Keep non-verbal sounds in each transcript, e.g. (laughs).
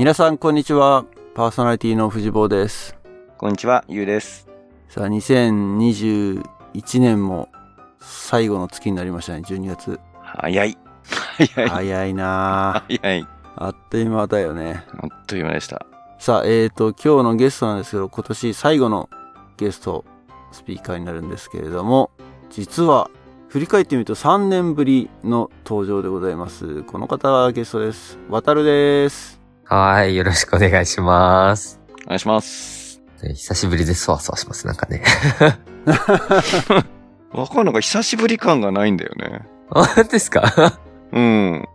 皆さんこんにちは。パーソナリティの藤坊です。こんにちは、ゆうです。さあ、2021年も最後の月になりましたね、12月。早い。早い。早いなぁ。早い。あっという間だよね。あっという間でした。さあ、えーと、今日のゲストなんですけど、今年最後のゲスト、スピーカーになるんですけれども、実は、振り返ってみると3年ぶりの登場でございます。この方がゲストです。渡るです。はい、よろしくお願いします。お願いします。ね久しぶりでそわそわします、なんかね。(laughs) わかんない。久しぶり感がないんだよね。あ、ですか？うん。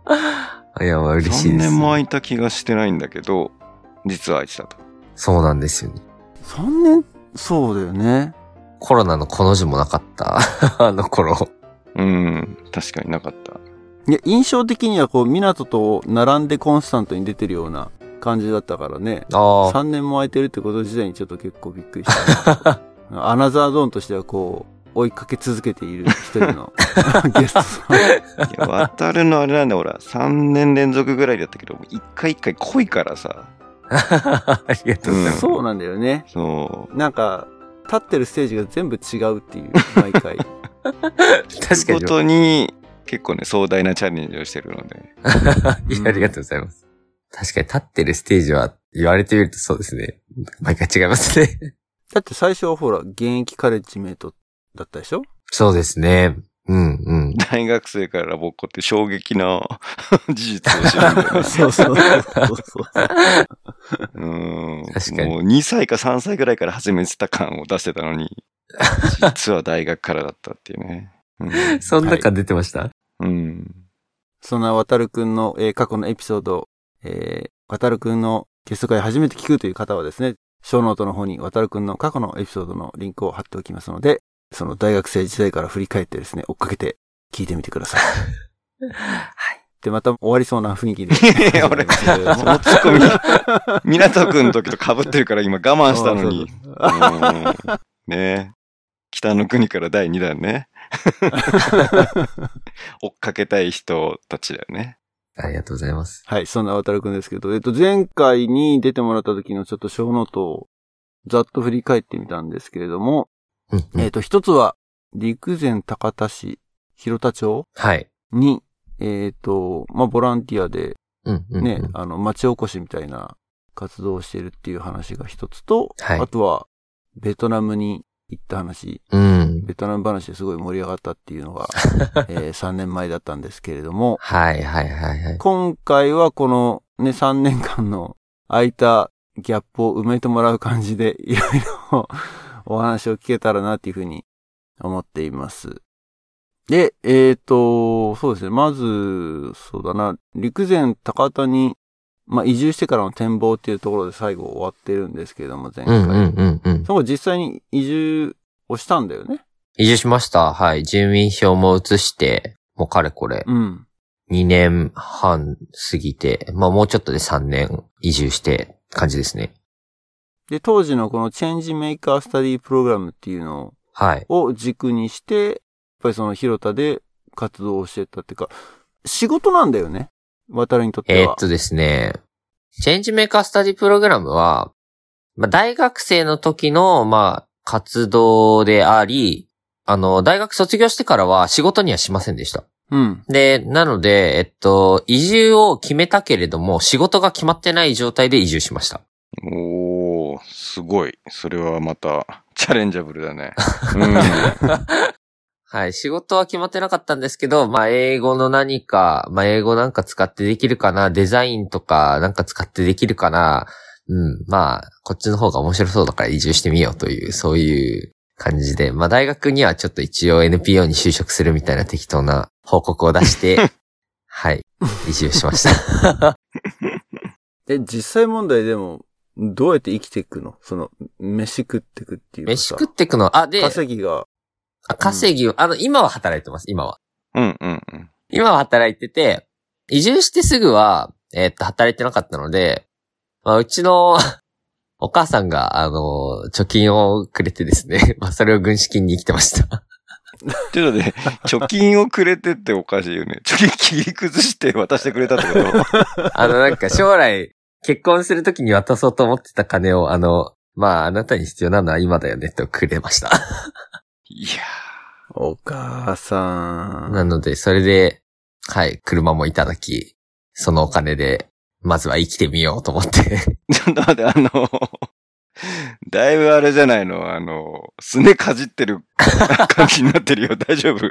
いや、まあ嬉しい3です。年も空いた気がしてないんだけど、実は空いてたと。そうなんですよね。3年、そうだよね。コロナのこの字もなかった。(laughs) あの頃。うん。確かになかった。いや、印象的にはこう、港と並んでコンスタントに出てるような感じだったからね。ああ、3年も空いてるってこと自体にちょっと結構びっくりした。(laughs) アナザードーンとしてはこう、追いかけ続けている一人の (laughs) ゲストさん。いや、渡るのあれなんだよ、ほら。3年連続ぐらいだったけど、一回一回濃いからさ。(laughs) ありがとうございます。そうなんだよね。そなんか、立ってるステージが全部違うっていう、毎回。う。確かに。仕事に結構ね、壮大なチャレンジをしてるので。(laughs) いやありがとうございます。確かに立ってるステージは言われてみるとそうですね。毎回違いますね。(laughs) だって最初はほら、現役カレッジメイトだったでしょ？そうですね。うんうん。大学生からラボっ子って衝撃な (laughs) 事実を知るんだよね。そうそうそうそう。うん。確かにもう2歳か3歳ぐらいから始めてた感を出してたのに、実は大学からだったっていうね。うん。そんな感出てました、うん。そんな渡るくんの、えー過去のエピソード、えー、渡るくんのゲスト回初めて聞くという方はですね、ショーノートの方に渡るくんの過去のエピソードのリンクを貼っておきますので、その大学生時代から振り返ってですね、追っかけて聞いてみてください。(laughs) はい。で、また終わりそうな雰囲気で。い (laughs) や俺そのツッコミ、(laughs) 港くんの時と被ってるから今我慢したのに。うんね北の国から第2弾ね。(laughs) 追っかけたい人たちだよね。ありがとうございます。はい、そんな渡るくんですけど、えっと、前回に出てもらった時のちょっと小ノートをざっと振り返ってみたんですけれども、うんうんえっと、一つは、陸前高田市広田町はい。に、えっ、と、まあ、ボランティアでうんうんうんね、あの、町おこしみたいな活動をしているっていう話が一つと、はいあとは、ベトナムに行った話、うん。ベトナム話ですごい盛り上がったっていうのが、(laughs) えー3年前だったんですけれども、はいはいはいはい。今回はこのね、3年間の空いたギャップを埋めてもらう感じで、いろいろ (laughs) お話を聞けたらなっていうふうに思っています。で、えっ、と、そうですね。まず、そうだな、陸前高田に、まあ、移住してからの展望っていうところで最後終わってるんですけれども、前回。うんうんうんうん。そこ実際に移住をしたんだよね。移住しました。はい。住民票も移して、もうかれこれ、うん。2年半過ぎて、まあもうちょっとで3年移住して感じですね。で、当時のこのチェンジメーカースタディプログラムっていうのをはい。を軸にして、やっぱりその広田で活動をしてたっていうか、仕事なんだよね。渡るにとっては。えーっとですね、チェンジメーカースタディプログラムは、まあ、大学生の時の、まあ、活動であり、あの、大学卒業してからは仕事にはしませんでした。うん。で、なので、えっと、移住を決めたけれども、仕事が決まってない状態で移住しました。おー、すごい。それはまた、チャレンジャブルだね。(laughs) はい、仕事は決まってなかったんですけど、まあ、英語の何か、まあ、英語なんか使ってできるかな、デザインとかなんか使ってできるかな、うん、まあ、こっちの方が面白そうだから移住してみようという、そういう感じで、まあ、大学にはちょっと一応 NPO に就職するみたいな適当な報告を出して、(laughs) はい、移住しました。(laughs) で、実際問題でも、どうやって生きていくの？その、飯食っていくっていう。飯食ってくの、あ、で、稼ぎが。あ稼ぎを、あの、今は働いてます、今は。うんうんうん。今は働いてて、移住してすぐは、えーっと、働いてなかったので、まあ、うちの (laughs) お母さんが、あの、貯金をくれてですね、(laughs) まあ、それを軍資金に生きてました。ちょっとね、貯金をくれてっておかしいよね。貯金切り崩して渡してくれたってこと？(laughs) あの、なんか将来、結婚するときに渡そうと思ってた金を、あの、まあ、あなたに必要なのは今だよねとくれました。いやお母さん。なので、それで、はい、車もいただき、そのお金で、まずは生きてみようと思って。ー (laughs) ちょっと待って、あの、だいぶあれじゃないの？あの、すねかじってる (laughs) 感じになってるよ。大丈夫？い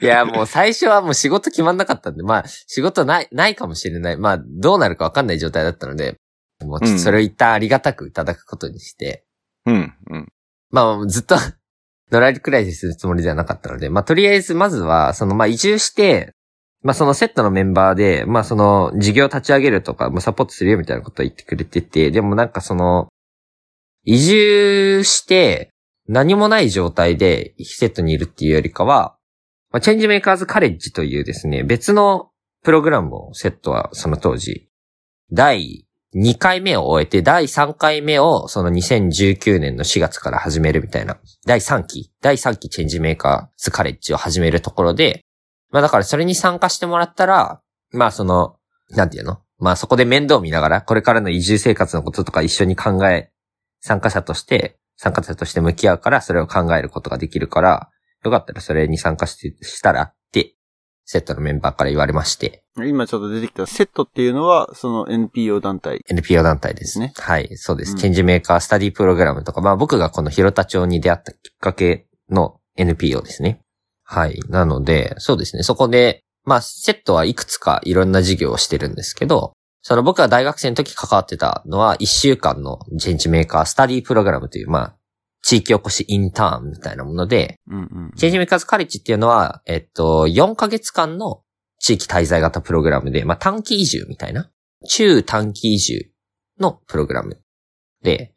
や、もう最初はもう仕事決まんなかったんで、まあ、仕事ない、ないかもしれない。まあ、どうなるかわかんない状態だったので、もうそれを一旦ありがたくいただくことにして、うん、うん。まあ、ずっと、のらりくらいでするつもりではなかったので、まあ、とりあえず、まずは、その、まあ、移住して、まあ、そのセットのメンバーで、まあ、その、事業立ち上げるとか、もうサポートするよみたいなことを言ってくれてて、でもなんかその、移住して、何もない状態でセットにいるっていうよりかは、まあ、チェンジメーカーズカレッジというですね、別のプログラムをセットはその当時、第2回目を終えて、第3回目をその2019年の4月から始めるみたいな、第3期、第3期チェンジメーカーズカレッジを始めるところで、まあだからそれに参加してもらったら、まあその、なんていうの？まあそこで面倒見ながら、これからの移住生活のこととか一緒に考え、参加者として、参加者として向き合うから、それを考えることができるから、よかったらそれに参加して、したら、セットのメンバーから言われまして、今ちょっと出てきたセットっていうのは、その NPO 団体。NPO 団体ですねはい、そうです。うんチェンジメーカースタディプログラムとか、まあ僕がこの広田町に出会ったきっかけの NPO ですね。はい。なので、そうですね。そこで、まあセットはいくつかいろんな事業をしてるんですけど、その僕が大学生の時関わってたのは1週間のチェンジメーカースタディプログラムという、まあ、地域おこしインターンみたいなもので、うんうん。チェンジメーカーズカレッジっていうのは、えっと、4ヶ月間の地域滞在型プログラムで、まあ短期移住みたいな、中短期移住のプログラムで、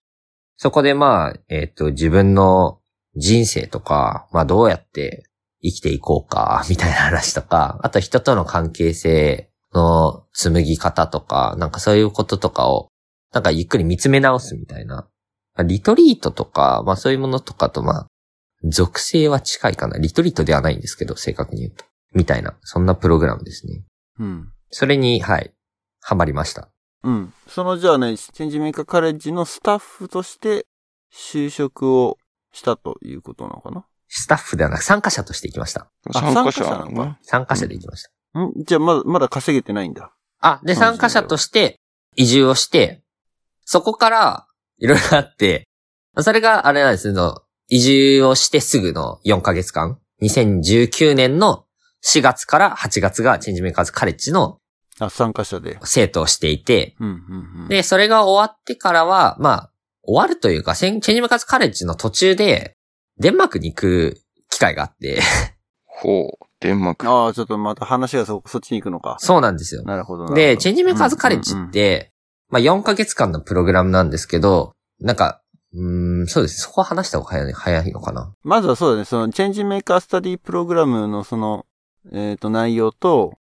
そこでまあ、えっと、自分の人生とか、まあどうやって生きていこうか、みたいな話とか、あと人との関係性の紡ぎ方とか、なんかそういうこととかを、なんかゆっくり見つめ直すみたいな。まあリトリートとか、まあそういうものとかとまあ、属性は近いかな。リトリートではないんですけど、正確に言うと。みたいな、そんなプログラムですね。うん。それに、はい、ハマりました。うん。そのじゃあね、チェンジメーカーカレッジのスタッフとして就職をしたということなのかな？スタッフではなく参加者として行きました。参加者参加者なのかね。参加者で行きました。んじゃあまだ、まだ稼げてないんだ。あ、で、参加者として移住をして、そこから、いろいろあって、それがあれなんですの、移住をしてすぐの4ヶ月間、2019年の4月から8月がチェンジメーカーズカレッジのあ、参加者で。生徒をしていて、うん、うん、うん。で、それが終わってからは、まあ、終わるというか、チェンジメーカーズカレッジの途中で、デンマークに行く機会があって、ほう、デンマーク。ああ、ちょっとまた話がそ、そっちに行くのか。そうなんですよ。なるほどなるほど。で、チェンジメーカーズカレッジって、まあ4ヶ月間のプログラムなんですけど、なんか、うーん、そうです。そこは話した方が早い早いのかな？まずはそうだね、その、チェンジメーカースタディプログラムのその、えっ、と、内容と、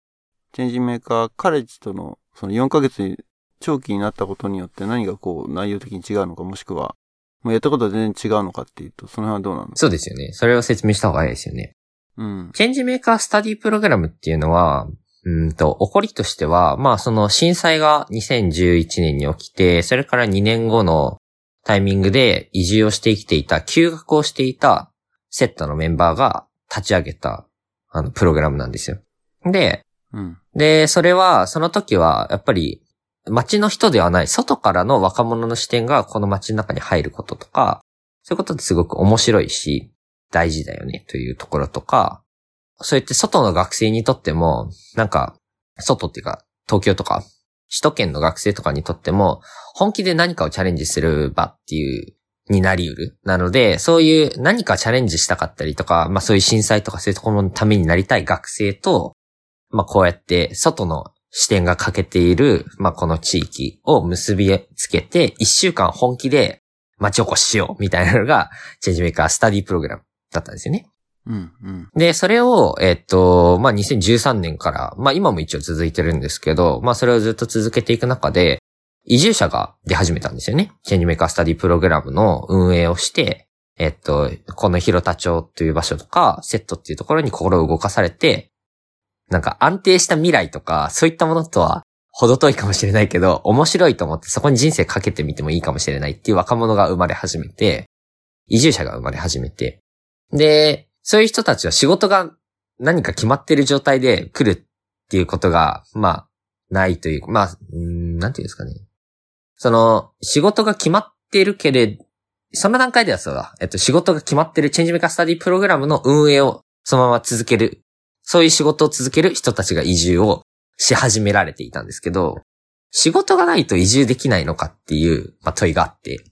チェンジメーカーカレッジとの、その4ヶ月に長期になったことによって何がこう、内容的に違うのか、もしくは、もうやったことは全然違うのかっていうと、その辺はどうなのそうですよね。それを説明した方が早いですよね。うん。チェンジメーカースタディプログラムっていうのは、うーんと、起こりとしては、まあその震災が2011年に起きて、それから2年後のタイミングで移住をして生きていた、休学をしていたセットのメンバーが立ち上げた、あの、プログラムなんですよ。で、うん。で、それは、その時は、やっぱり、街の人ではない、外からの若者の視点がこの街の中に入ることとか、そういうことってすごく面白いし、大事だよね、というところとか、そうやって外の学生にとっても、なんか、外っていうか、東京とか、首都圏の学生とかにとっても、本気で何かをチャレンジする場っていう、になり得る。なので、そういう何かチャレンジしたかったりとか、まあそういう震災とかそういうところのためになりたい学生と、まあこうやって外の視点が欠けている、まあこの地域を結びつけて、一週間本気で町おこししようみたいなのが、チェンジメーカースタディプログラムだったんですよね。うん。うん。で、それを、えっと、まあ、2013年から、まあ、今も一応続いてるんですけど、まあ、それをずっと続けていく中で、移住者が出始めたんですよね。チェンジメーカースタディプログラムの運営をして、えっと、この広田町という場所とか、セットっていうところに心を動かされて、なんか安定した未来とか、そういったものとは程遠いかもしれないけど、面白いと思ってそこに人生かけてみてもいいかもしれないっていう若者が生まれ始めて、移住者が生まれ始めて、で、そういう人たちは仕事が何か決まってる状態で来るっていうことが、まあ、ないという、まあ、んなんていうんですかね。その、仕事が決まってるけれその段階ではそうだ。えっと、仕事が決まってるチェンジメカスタディプログラムの運営をそのまま続ける。そういう仕事を続ける人たちが移住をし始められていたんですけど、仕事がないと移住できないのかっていう、まあ、問いがあって。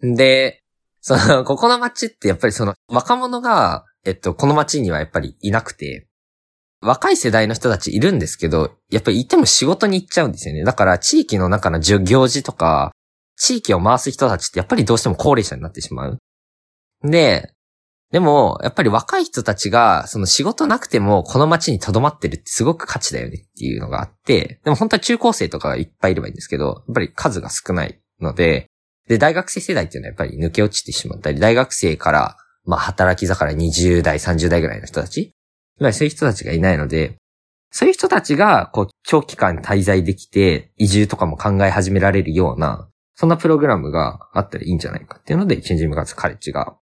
(laughs) で、その、ここの街ってやっぱりその若者が、えっと、この街にはやっぱりいなくて、若い世代の人たちいるんですけど、やっぱりいても仕事に行っちゃうんですよね。だから地域の中の行事とか、地域を回す人たちってやっぱりどうしても高齢者になってしまう。で、でも、やっぱり若い人たちが、その仕事なくてもこの街に留まってるってすごく価値だよねっていうのがあって、でも本当は中高生とかがいっぱいいればいいんですけど、やっぱり数が少ないので、で、大学生世代っていうのはやっぱり抜け落ちてしまったり、大学生から、まあ働き盛り20代、30代ぐらいの人たち、そういう人たちがいないので、そういう人たちが、こう、長期間滞在できて、移住とかも考え始められるような、そんなプログラムがあったらいいんじゃないかっていうので、チェンジムガーツカレッジが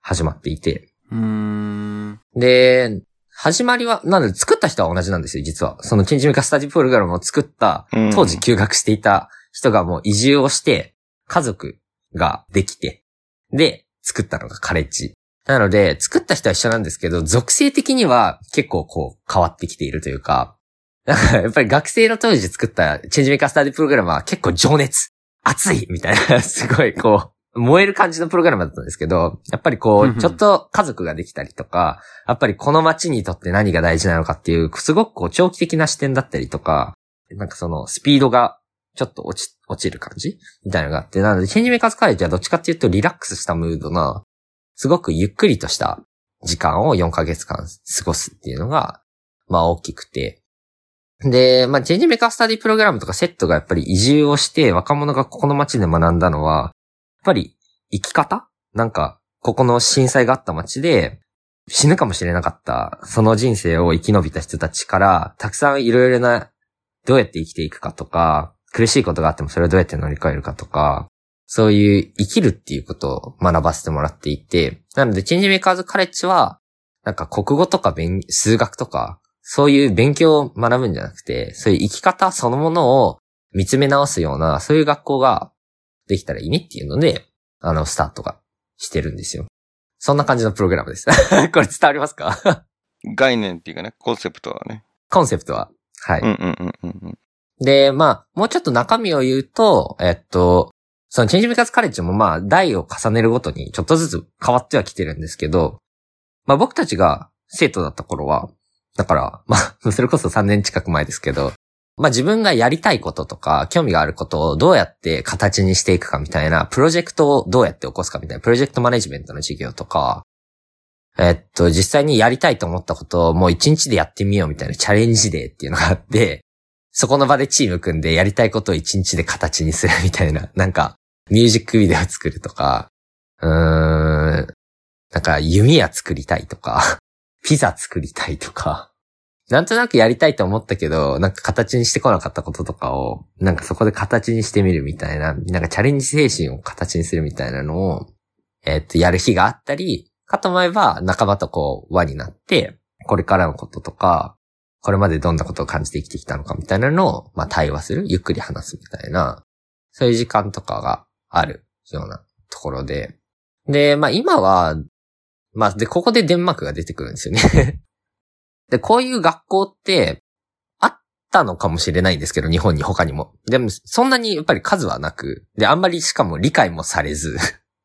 始まっていて。うん。で、始まりは、なので作った人は同じなんですよ、実は。そのチェンジメカスタジプログラムを作った、当時休学していた人がもう移住をして、家族ができて、で、作ったのがカレッジ。なので、作った人は一緒なんですけど、属性的には結構こう変わってきているというか、やっぱり学生の当時作ったチェンジメカスタディプログラムは結構情熱。熱いみたいな、(laughs) すごいこう、燃える感じのプログラムだったんですけど、やっぱりこう、ちょっと家族ができたりとか、やっぱりこの街にとって何が大事なのかっていう、すごくこう、長期的な視点だったりとか、なんかその、スピードがちょっと落ち、落ちる感じ？みたいなのがあって、なので、チェンジメーカーズカレッジはどっちかっていうとリラックスしたムードな、すごくゆっくりとした時間を4ヶ月間過ごすっていうのが、まあ大きくて、で、まあ、チェンジメーカースタディプログラムとかセットがやっぱり移住をして若者がここの街で学んだのは、やっぱり生き方？なんか、ここの震災があった街で死ぬかもしれなかったその人生を生き延びた人たちからたくさんいろいろなどうやって生きていくかとか、苦しいことがあってもそれをどうやって乗り換えるかとか、そういう生きるっていうことを学ばせてもらっていて、なのでチェンジメーカーズカレッジは、なんか国語とか数学とか、そういう勉強を学ぶんじゃなくて、そういう生き方そのものを見つめ直すような、そういう学校ができたらいいねっていうので、あの、スタートがしてるんですよ。そんな感じのプログラムです。(laughs) これ伝わりますか？概念っていうかね、コンセプトはね。コンセプトは。はい。うんうんうんうん。で、まあ、もうちょっと中身を言うと、えっと、そのチェンジメカツカレッジもまあ、代を重ねるごとにちょっとずつ変わってはきてるんですけど、まあ僕たちが生徒だった頃は、だから、まあ、(laughs) それこそ3年近く前ですけど、まあ自分がやりたいこととか、興味があることをどうやって形にしていくかみたいな、プロジェクトをどうやって起こすかみたいな、プロジェクトマネジメントの授業とか、えっと、実際にやりたいと思ったことをもう一日でやってみようみたいなチャレンジデーっていうのがあって、そこの場でチーム組んでやりたいことを一日で形にするみたいな、(laughs) なんか、ミュージックビデオ作るとか、うーん、なんか弓矢作りたいとか、(laughs) ピザ作りたいとか、なんとなくやりたいと思ったけど、なんか形にしてこなかったこととかを、なんかそこで形にしてみるみたいな、なんかチャレンジ精神を形にするみたいなのを、え、っと、やる日があったり、かと思えば仲間とこう輪になって、これからのこととか、これまでどんなことを感じて生きてきたのかみたいなのを、まあ対話する、ゆっくり話すみたいな、そういう時間とかがあるようなところで。で、まあ今は、まあ、で、ここでデンマークが出てくるんですよね (laughs) で、こういう学校って、あったのかもしれないんですけど、日本に他にも。でも、そんなにやっぱり数はなく、で、あんまりしかも理解もされず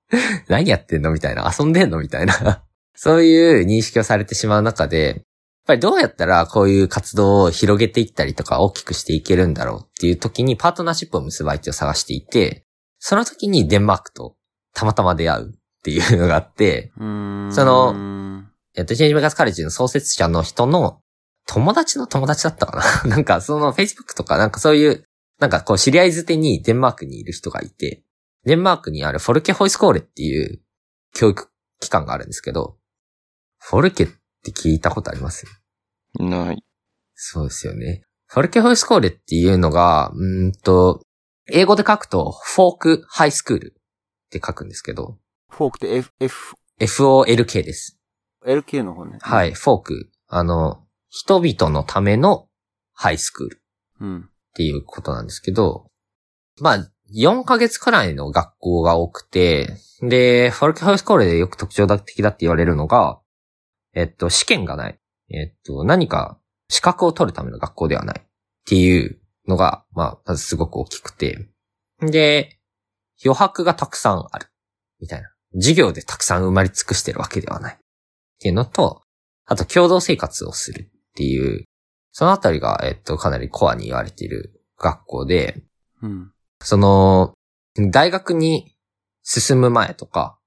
(laughs) 何やってんのみたいな、遊んでんのみたいな (laughs) そういう認識をされてしまう中で、ぱりどうやったらこういう活動を広げていったりとか大きくしていけるんだろうっていう時にパートナーシップを結ぶ相手を探していて、その時にデンマークとたまたま出会うっていうのがあって、その、えっと、チェンジメガスカレッジの創設者の人の友達の友達だったかな？(laughs) なんか、その Facebook とかなんかそういう、なんかこう知り合いづてにデンマークにいる人がいて、デンマークにあるフォルケホイスコーレっていう教育機関があるんですけど、フォルケって聞いたことあります？ない。そうですよね。フォルケホイスコーレっていうのが、うーんと、英語で書くと、フォークハイスクールって書くんですけど、フォークって F、F、FOLK です。LK の方ね。はい、フォーク。あの、人々のためのハイスクールっうん。ていうことなんですけど、まあ、4ヶ月くらいの学校が多くて、で、フォルケホイスコーレでよく特徴的だって言われるのが、えっと、試験がない。えっと、何か資格を取るための学校ではないっていうのが、まあ、まずすごく大きくて。で、余白がたくさんある。みたいな。授業でたくさん埋まり尽くしてるわけではない。っていうのと、あと共同生活をするっていう、そのあたりが、えっと、かなりコアに言われている学校で、うん。その、大学に進む前とか、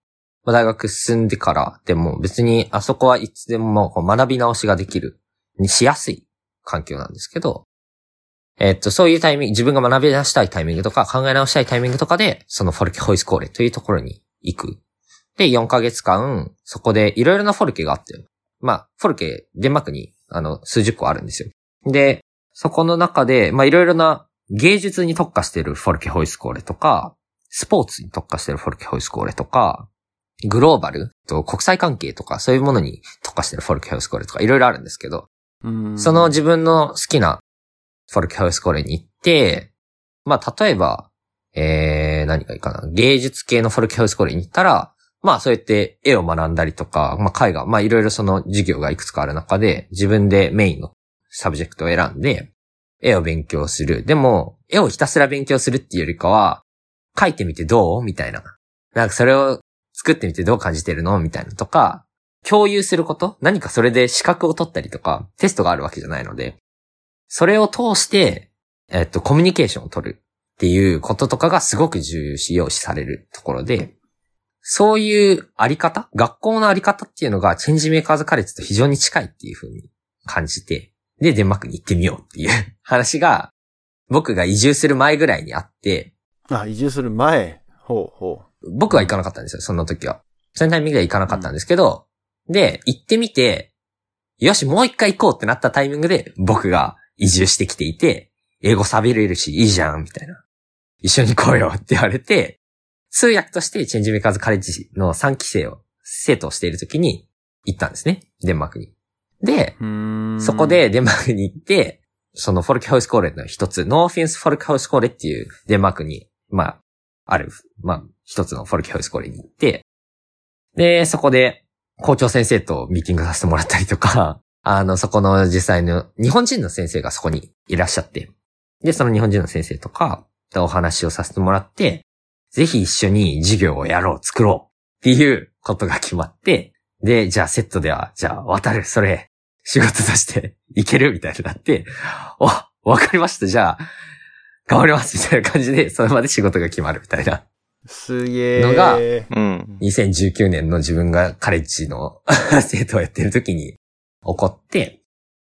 まあ大学進んでからでも別にあそこはいつでも学び直しができる、にしやすい環境なんですけど、えっと、そういうタイミング、自分が学び出したいタイミングとか考え直したいタイミングとかで、そのフォルケホイスコーレというところに行く。で、4ヶ月間、そこでいろいろなフォルケがあって、まあ、フォルケ、デンマークに、あの、数十個あるんですよ。で、そこの中で、まあ、いろいろな芸術に特化しているフォルケホイスコーレとか、スポーツに特化しているフォルケホイスコーレとか、グローバル？と国際関係とか、そういうものに特化しているフォルケホイスコーレとか、いろいろあるんですけど、うん。その自分の好きなフォルケホイスコーレに行って、まあ、例えば、えー、何がいいかな？芸術系のフォルケホイスコーレに行ったら、まあ、そうやって絵を学んだりとか、まあ、絵画、まあ、いろいろその授業がいくつかある中で、自分でメインのサブジェクトを選んで、絵を勉強する。でも、絵をひたすら勉強するっていうよりかは、描いてみてどう？みたいな。なんかそれを作ってみてどう感じてるの？みたいなとか、共有すること？何かそれで資格を取ったりとか、テストがあるわけじゃないので、それを通して、えっと、コミュニケーションを取るっていうこととかがすごく重要視されるところで、そういうあり方？学校のあり方っていうのがチェンジメーカーズカレッジと非常に近いっていう風に感じて、で、デンマークに行ってみようっていう (laughs) 話が、僕が移住する前ぐらいにあって、あ、移住する前？ほうほう。僕は行かなかったんですよ、その時は。そのタイミングでは行かなかったんですけど、で、行ってみて、よし、もう一回行こうってなったタイミングで、僕が移住してきていて、英語喋れるし、いいじゃん、みたいな。一緒に行こうよって言われて、通訳としてチェンジメーカーズカレッジの3期生を、生徒をしている時に行ったんですね。デンマークに。で。そこ、でデンマークに行って、そのフォルケハウスコーレの一つ、ノーフィンスフォルケハウスコーレっていうデンマークに、まあ、ある、まあ、一つのフォルケハウスコーレに行って、で、そこで校長先生とミーティングさせてもらったりとか、(laughs) あの、そこの実際の日本人の先生がそこにいらっしゃって、で、その日本人の先生とかとお話をさせてもらって、ぜひ一緒に授業をやろう、作ろうっていうことが決まって、で、じゃあセットでは、じゃあ渡る、それ、仕事として (laughs) いけるみたいになって、お、わかりました、じゃあ、頑張ります、みたいな感じで、それまで仕事が決まるみたいな。すげえ。のがうん。2019年の自分がカレッジの (laughs) 生徒をやってる時に起こって、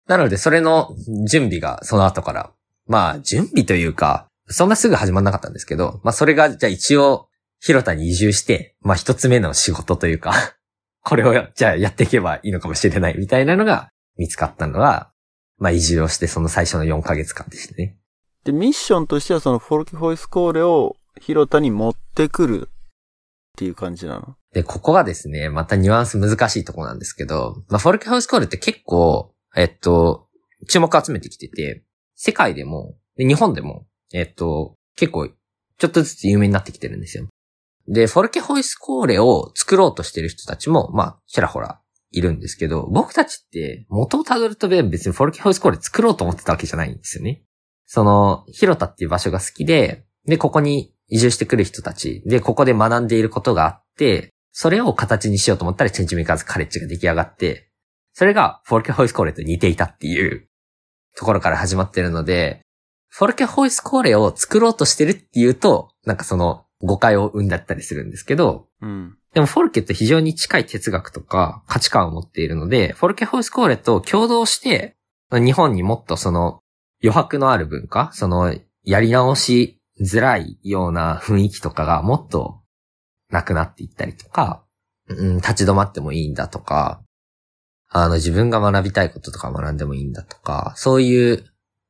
なのでそれの準備がその後から、まあ準備というか、そんなすぐ始まんなかったんですけど、まあそれがじゃあ一応広田に移住して、まあ一つ目の仕事というか、(laughs) これをじゃあやっていけばいいのかもしれないみたいなのが見つかったのが、まあ移住をしてその最初の4ヶ月間でしたね。で、ミッションとしてはそのフォルケホイスコーレを広田に持ってくるっていう感じなの？で、ここがですね、またニュアンス難しいとこなんですけど、まあ、フォルケハウスコールって結構、えっと、注目集めてきてて、世界でも、で日本でも、えっと、結構、ちょっとずつ有名になってきてるんですよ。で、フォルケホイスコーレを作ろうとしてる人たちも、まあ、ちらほらいるんですけど、僕たちって元をたどると別にフォルケホイスコーレ作ろうと思ってたわけじゃないんですよね。その、広田っていう場所が好きで、で、ここに移住してくる人たち、で、ここで学んでいることがあって、それを形にしようと思ったらチェンジメーカーズカレッジが出来上がって、それがフォルケホイスコーレと似ていたっていうところから始まってるので、フォルケホイスコーレを作ろうとしてるっていうと、なんかその誤解を生んだったりするんですけど、うん。でもフォルケって非常に近い哲学とか価値観を持っているので、フォルケホイスコーレと共同して、日本にもっとその余白のある文化、そのやり直しづらいような雰囲気とかがもっとなくなっていったりとか、うん、立ち止まってもいいんだとか、あの自分が学びたいこととか学んでもいいんだとか、そういう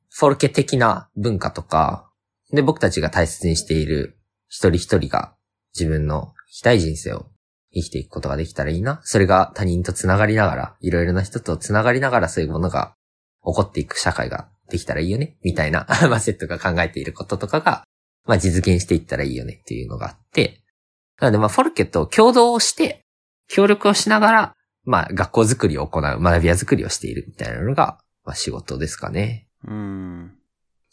フォルケ的な文化とか、で、僕たちが大切にしている一人一人が自分の生きたい人生を生きていくことができたらいいな。それが他人と繋がりながら、いろいろな人と繋がりながらそういうものが起こっていく社会ができたらいいよね。みたいな、(laughs) まあ、セットが考えていることとかが、まあ、実現していったらいいよねっていうのがあって、なので、まあ、フォルケと共同をして、協力をしながら、まあ、学校づくりを行う、学び屋づくりをしているみたいなのが、まあ、仕事ですかね。うん。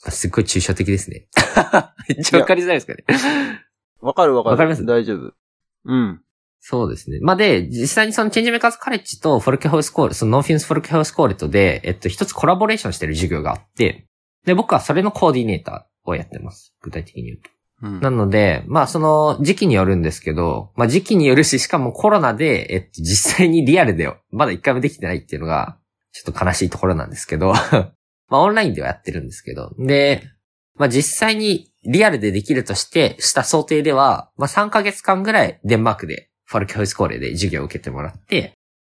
まあすっごい抽象的ですね。(laughs) めっちゃわかりづらいですかね。わかるわかる。わかります？大丈夫。うん。そうですね。まあ、で、実際にそのチェンジメーカーズカレッジとフォルケホイスコーレ、そのノーフィンスフォルケホイスコーレとで、えっと、一つコラボレーションしてる授業があって、で、僕はそれのコーディネーターをやってます。具体的に言うと。うん。なので、まあその時期によるんですけど、まあ時期によるし、しかもコロナで、えっと、実際にリアルで、まだ一回もできてないっていうのが、ちょっと悲しいところなんですけど、(laughs) まあオンラインではやってるんですけど、で、まあ実際にリアルでできるとして、した想定では、まあ3ヶ月間ぐらいデンマークでフォルケホイスコーレで授業を受けてもらって、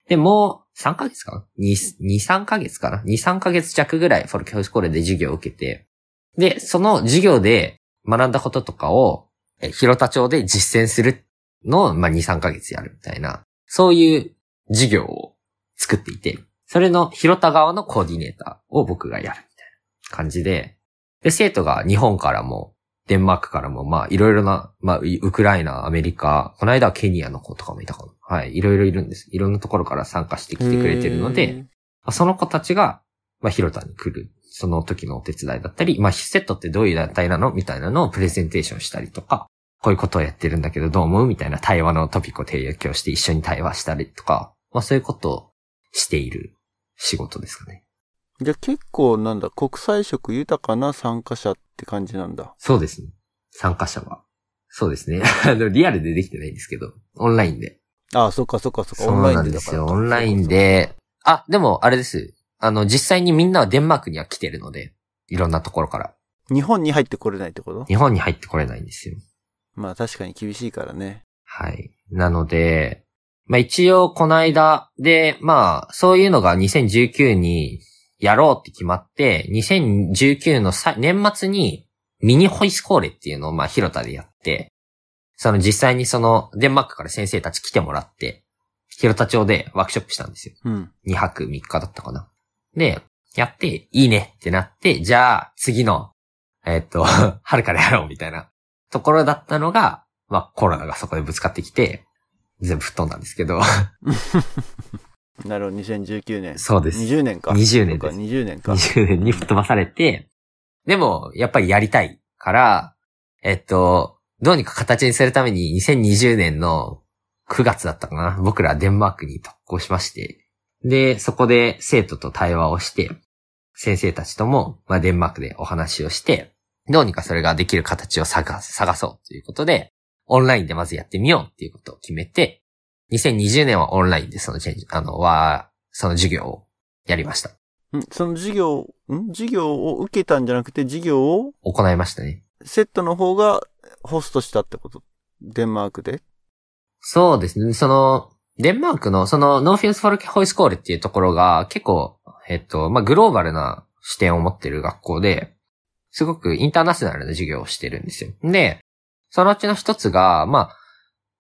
で、もう3ヶ月かな ?2、2、3ヶ月かな ?2、3ヶ月弱ぐらいフォルケホイスコーレで授業を受けて、で、その授業で学んだこととかを、え広田町で実践するのを、まあ、2、3ヶ月やるみたいな、そういう授業を作っていて、それの広田側のコーディネーターを僕がやるみたいな感じで、で、生徒が日本からも、デンマークからも、まあ、いろいろな、まあ、ウクライナ、アメリカ、この間はケニアの子とかもいたかな。はい、いろいろいるんです。いろんなところから参加してきてくれてるので、その子たちが、まあ、広田に来る、その時のお手伝いだったり、まあ、セットってどういう団体なの？みたいなのをプレゼンテーションしたりとか、こういうことをやってるんだけどどう思う？みたいな対話のトピックを提供して一緒に対話したりとか、まあ、そういうことをしている仕事ですかね。じゃあ結構なんだ、国際色豊かな参加者って感じなんだ。そうですね。参加者は。そうですね。あの、リアルでできてないんですけど、オンラインで。ああ、そっかそっかそっか。そうオンライなんでよ。ンでだからか。オンラインで、あ、でも、あれです。あの、実際にみんなはデンマークには来てるので、いろんなところから。日本に入ってこれないってこと？日本に入ってこれないんですよ。まあ確かに厳しいからね。はい。なので、まあ一応この間で、まあそういうのが2019にやろうって決まって、2019のさ年末にミニホイスコーレっていうのをまあ広田でやって、その実際にそのデンマークから先生たち来てもらって、広田町でワークショップしたんですよ。うん。2泊3日だったかな。で、やって、いいねってなって、じゃあ、次の、えっと、(laughs) 春からやろうみたいなところだったのが、まあコロナがそこでぶつかってきて、全部吹っ飛んだんですけど、(laughs) なるほど、2019年。そうです。20年か。20年です20年か。20年に吹っ飛ばされて、でも、やっぱりやりたいから、えっと、どうにか形にするために2020年の9月だったかな。僕らデンマークに特攻しまして、で、そこで生徒と対話をして、先生たちとも、まあ、デンマークでお話をして、どうにかそれができる形を探探そうということで、オンラインでまずやってみようっていうことを決めて、2020年はオンラインでそのチェンジ、あの、は、その授業をやりました。んその授業、ん？授業を受けたんじゃなくて、授業を行いましたね。セットの方がホストしたってこと？デンマークで？そうですね。その、デンマークの、その、ノーフィンスフォルケホイスコールっていうところが結構、えっと、まあ、グローバルな視点を持ってる学校で、すごくインターナショナルな授業をしてるんですよ。で、そのうちの一つが、まあ、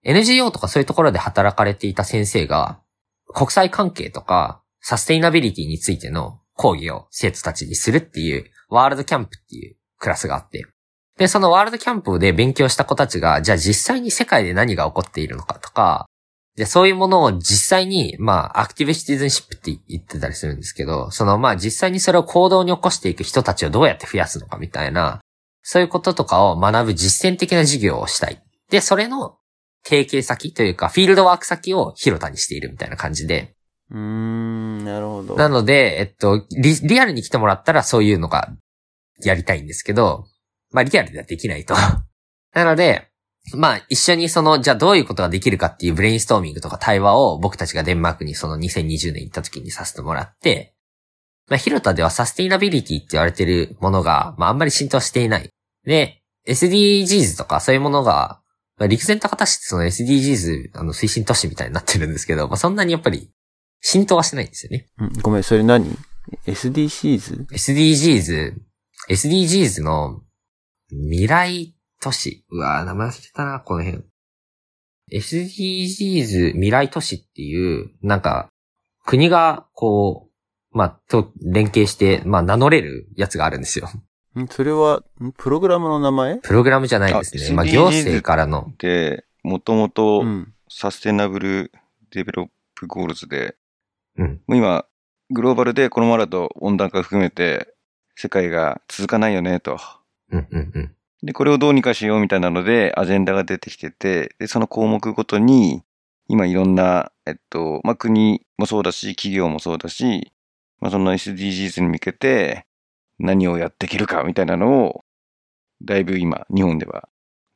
NGO とかそういうところで働かれていた先生が、国際関係とか、サステイナビリティについての講義を生徒たちにするっていう、ワールドキャンプっていうクラスがあって、で、そのワールドキャンプで勉強した子たちが、じゃあ実際に世界で何が起こっているのかとか、で、そういうものを実際に、まあ、アクティブシティズンシップって言ってたりするんですけど、その、まあ、実際にそれを行動に起こしていく人たちをどうやって増やすのかみたいな、そういうこととかを学ぶ実践的な授業をしたい。で、それの提携先というか、フィールドワーク先を広田にしているみたいな感じで。うーん、なるほど。なので、えっと、リリアルに来てもらったらそういうのがやりたいんですけど、まあ、リアルではできないと。(laughs) なので、まあ、一緒にその、じゃあどういうことができるかっていうブレインストーミングとか対話を僕たちがデンマークにその2020年行った時にさせてもらって、まあ、広田ではサステイナビリティって言われてるものが、まあ、あんまり浸透していない。で、SDGs とかそういうものが、まあ、陸前高田市ってその SDGs あの推進都市みたいになってるんですけど、まあ、そんなにやっぱり浸透はしてないんですよね。うんごめん、それ何 ?SDCs? SDGs、SDGs の未来都市。うわぁ、名前忘れたな、この辺。SDGs 未来都市っていう、なんか、国が、こう、まあ、と、連携して、まあ、名乗れるやつがあるんですよ。ん？それは、ん？プログラムの名前？プログラムじゃないですね。あまあ、SDGs 行政からの。で、もともとうん。 Sustainable Develop Goals で、うん。もう今、グローバルでこのままだと温暖化含めて世界が続かないよねと。うん、うん、うん。で、これをどうにかしようみたいなので、アジェンダが出てきてて、で、その項目ごとに、今いろんな、えっと、まあ、国もそうだし、企業もそうだし、まあ、その SDGs に向けて何をやっていけるかみたいなのを、だいぶ今、日本では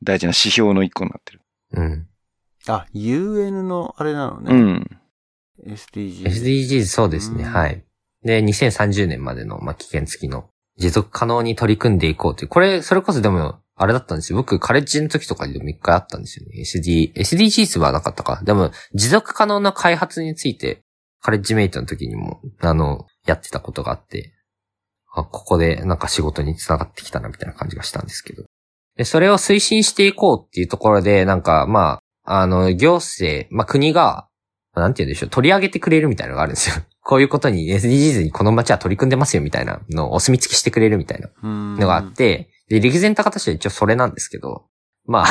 大事な指標の一個になってる。うん。あ、UN のあれなのね。うん。SDG。SDGs そうですね、うんはい。で、2030年までの、まあ、期限付きの持続可能に取り組んでいこうという。これ、それこそでも、あれだったんですよ。僕、カレッジの時とかでも一回あったんですよね。SD、SDGs はなかったか。でも、持続可能な開発について、カレッジメイトの時にも、あの、やってたことがあって、あ、ここでなんか仕事につながってきたなみたいな感じがしたんですけど。で、それを推進していこうっていうところで、なんか、まあ、あの、行政、まあ、国が、なんて言うんでしょう、取り上げてくれるみたいなのがあるんですよ。(laughs) こういうことに SDGs にこの街は取り組んでますよみたいなのをお墨付きしてくれるみたいなののがあって、で、陸前高田市は一応それなんですけど、まあ、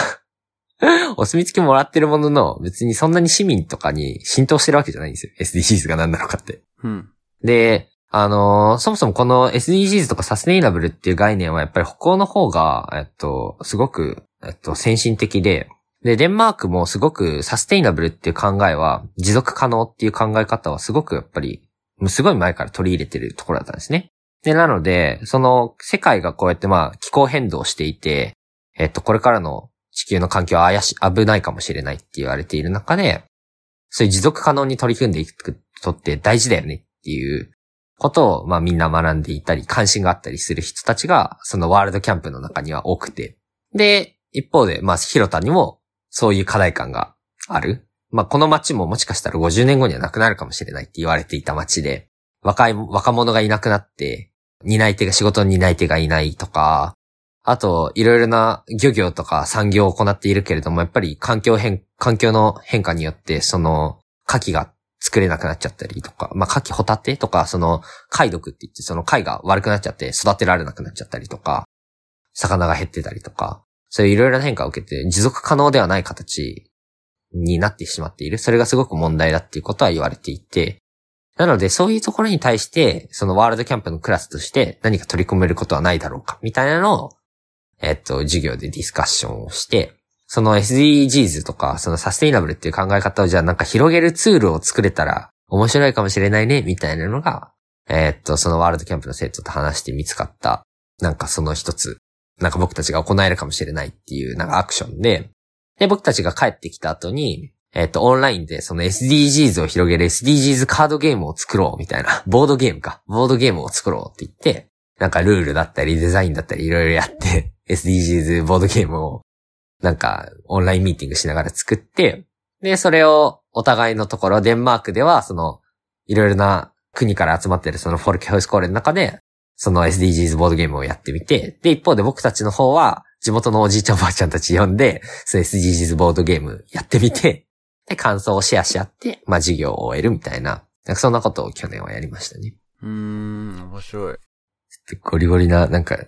(laughs) お墨付きもらってるものの、別にそんなに市民とかに浸透してるわけじゃないんですよ。SDGs が何なのかって。うん。で、あのーそもそもこの SDGs とかサステイナブルっていう概念はやっぱり北欧の方が、えっと、すごく、えっと、先進的で、で、デンマークもすごくサステイナブルっていう考えは、持続可能っていう考え方はすごくやっぱり、もうすごい前から取り入れてるところだったんですね。で、なので、その世界がこうやってまあ気候変動していて、えっと、これからの地球の環境は怪し、危ないかもしれないって言われている中で、そういう持続可能に取り組んでいくとって大事だよねっていうことを、まあみんな学んでいたり、関心があったりする人たちが、そのワールドキャンプの中には多くて。で、一方で、まあ、広田にも、そういう課題感がある。まあ、この街ももしかしたら50年後にはなくなるかもしれないって言われていた街で、若い、若者がいなくなって、担い手が、仕事の担い手がいないとか、あと、いろいろな漁業とか産業を行っているけれども、やっぱり環境変、環境の変化によって、その、牡蠣が作れなくなっちゃったりとか、まあ、牡蠣ホタテとか、その、貝毒って言って、その貝が悪くなっちゃって育てられなくなっちゃったりとか、魚が減ってたりとか、そういういろいろな変化を受けて、持続可能ではない形になってしまっている。それがすごく問題だっていうことは言われていて、なので、そういうところに対して、そのワールドキャンプのクラスとして何か取り込めることはないだろうか、みたいなのを、えっと、授業でディスカッションをして、その SDGs とか、そのサステイナブルっていう考え方をじゃあなんか広げるツールを作れたら面白いかもしれないね、みたいなのが、えっと、そのワールドキャンプの生徒と話して見つかった、なんかその一つ、なんか僕たちが行えるかもしれないっていう、なんかアクションで、で、僕たちが帰ってきた後に、えっと、オンラインでその SDGs を広げる SDGs カードゲームを作ろうみたいな、(laughs) ボードゲームか、ボードゲームを作ろうって言って、なんかルールだったりデザインだったりいろいろやって、(laughs) SDGs ボードゲームをなんかオンラインミーティングしながら作って、で、それをお互いのところ、デンマークではその、いろいろな国から集まってるそのフォルケハウスコーレの中で、その SDGs ボードゲームをやってみて、で、一方で僕たちの方は、地元のおじいちゃんおばあちゃんたち呼んで、その SDGs ボードゲームやってみて、で、感想をシェアし合って、まあ、授業を終えるみたいな、なんかそんなことを去年はやりましたね。うーん、面白い。ゴリゴリな、なんか、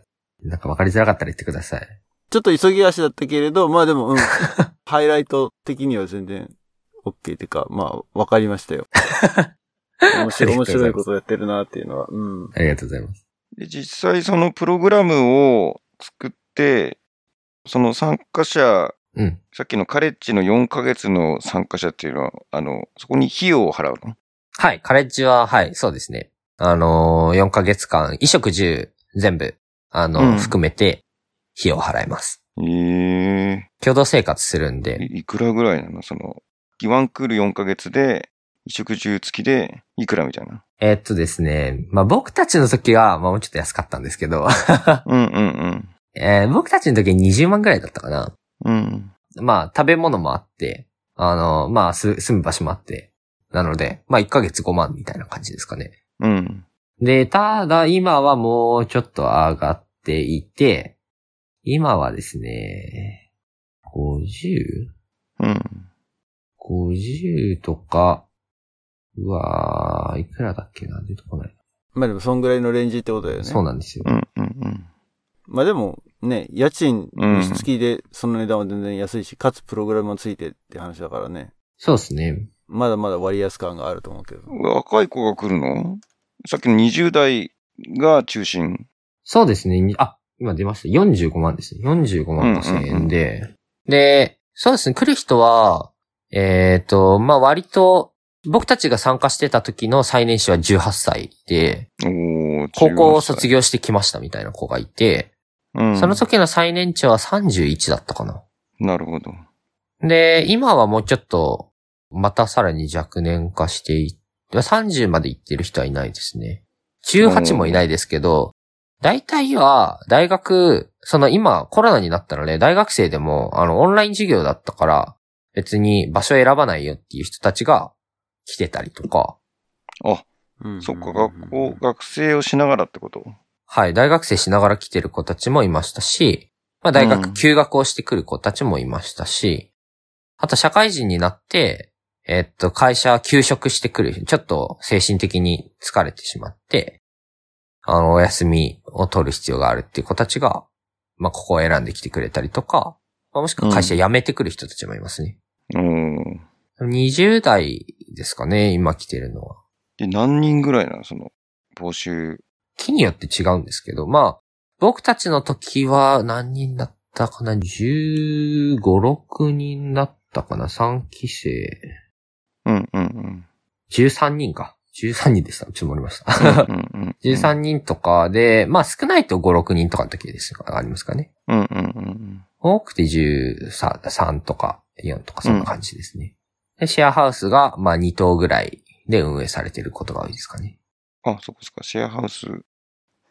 なんか分かりづらかったら言ってください。ちょっと急ぎ足だったけれど、まあでも、うん。(laughs) ハイライト的には全然 OK っていうか、まあ、わかりましたよ。(laughs) 面白い、面白いことやってるなっていうのは。うん。ありがとうございます。で実際そのプログラムを作って、その参加者、うん。さっきのカレッジの4ヶ月の参加者っていうのは、あの、そこに費用を払うの？はい、カレッジは、はい、そうですね。あのー、4ヶ月間、衣食住全部、あの、うん含めて、費用を払います。え共同生活するんえで、いくらぐらいなの？その、ワンクール4ヶ月で、衣食住付きで、いくらみたいな。えーっとですね、まあ、僕たちの時は、まあ、もうちょっと安かったんですけど、(laughs) うんうんえー僕たちの時に20万ぐらいだったかな。うん。うん。まあ、食べ物もあって、あの、まあ、す、住む場所もあって、なので、まあ、1ヶ月5万みたいな感じですかね。うん。で、ただ、今はもうちょっと上がっっていて、今はですね、50?50 うん。とか、うわー、いくらだっけな出てこない。まあでもそんぐらいのレンジってことだよね。そうなんですよ。うん。うん。うん。まあでもね、家賃に付きでその値段は全然安いし、かつプログラムもついてって話だからね。そうですね。まだまだ割安感があると思うけど。若い子が来るの？さっきの20代が中心。そうですね。にあ、今出ました。45万ですね。45万5千円で。で、そうですね。来る人は、えっ、と、まあ割と、僕たちが参加してた時の最年少は18歳で、高校を卒業。業してきましたみたいな子がいて、うん。その時の最年長は31だったかな。なるほど。で、今はもうちょっと、またさらに若年化していって、30まで行ってる人はいないですね。18もいないですけど、大体は、大学、その今コロナになったらね、大学生でも、あの、オンライン授業だったから、別に場所選ばないよっていう人たちが来てたりとか、あ、うんそっか、学校、学生をしながらってこと？はい、大学生しながら来てる子たちもいましたし、まあ大うん学休学をしてくる子たちもいましたし、あと社会人になって、えっと、会社休職してくる、ちょっと精神的に疲れてしまって、あの、お休みを取る必要があるっていう子たちが、まあここを選んできてくれたりとか、まあもしくは会社辞めてくる人たちもいますね。うん。20代ですかね、今来てるのは。で、何人ぐらいなの？その、募集。木によって違うんですけど、まあ、僕たちの時は何人だったかな ?15、6人だったかな ?3 期生。うんうんうん。13人か。13人でした。ちょっと盛りました。うんうんうん。(laughs) 13人とかで、まあ少ないと5、6人とかの時ですありますかね？うんうんうん多くて13 3とか4とかそんな感じですね。で、シェアハウスが、まあ2棟ぐらいで運営されてることが多いですかね。うん。あ、そこそこ、シェアハウス。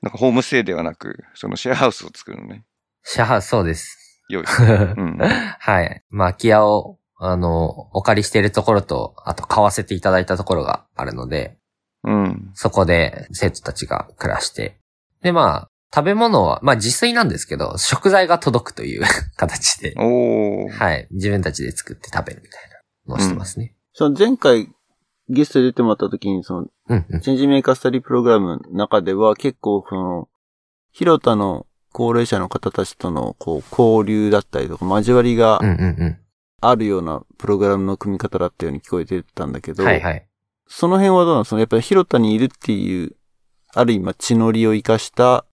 なんかホームステイではなく、そのシェアハウスを作るのね。シェアハウス、そうです。良い。(laughs) うん。はい。まあ、空き家を、あの、お借りしているところと、あと買わせていただいたところがあるので、うん。そこで生徒たちが暮らして。で、まあ、食べ物は、まあ自炊なんですけど、食材が届くという (laughs) 形で、おー。はい。自分たちで作って食べるみたいなのをしてますね。その前回ゲストで出てもらった時に、その、うん、うん。チェンジメーカースタディプログラムの中では結構その、広田の高齢者の方たちとのこう交流だったりとか交わりが。あるようなプログラムの組み方だったように聞こえてたんだけど、はい、はい。その辺はどうなのそのやっぱり広田にいるっていう、ある意味血のりを生かした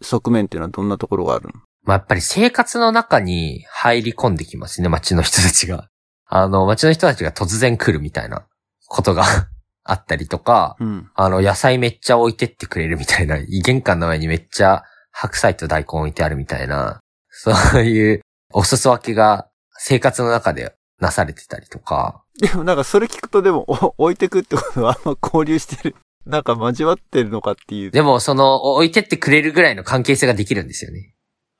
側面っていうのはどんなところがあるの？まあ、やっぱり生活の中に入り込んできますね、街の人たちが。あの、街の人たちが突然来るみたいなことが (laughs) あったりとか、うん。あの、野菜めっちゃ置いてってくれるみたいな、玄関の前にめっちゃ白菜と大根置いてあるみたいな、(laughs) そういうお裾分けが生活の中でなされてたりとか、でもなんかそれ聞くとでもお (laughs) 置いてくってことはあんま交流してる。なんか交わってるのかっていう。でもその置いてってくれるぐらいの関係性ができるんですよね。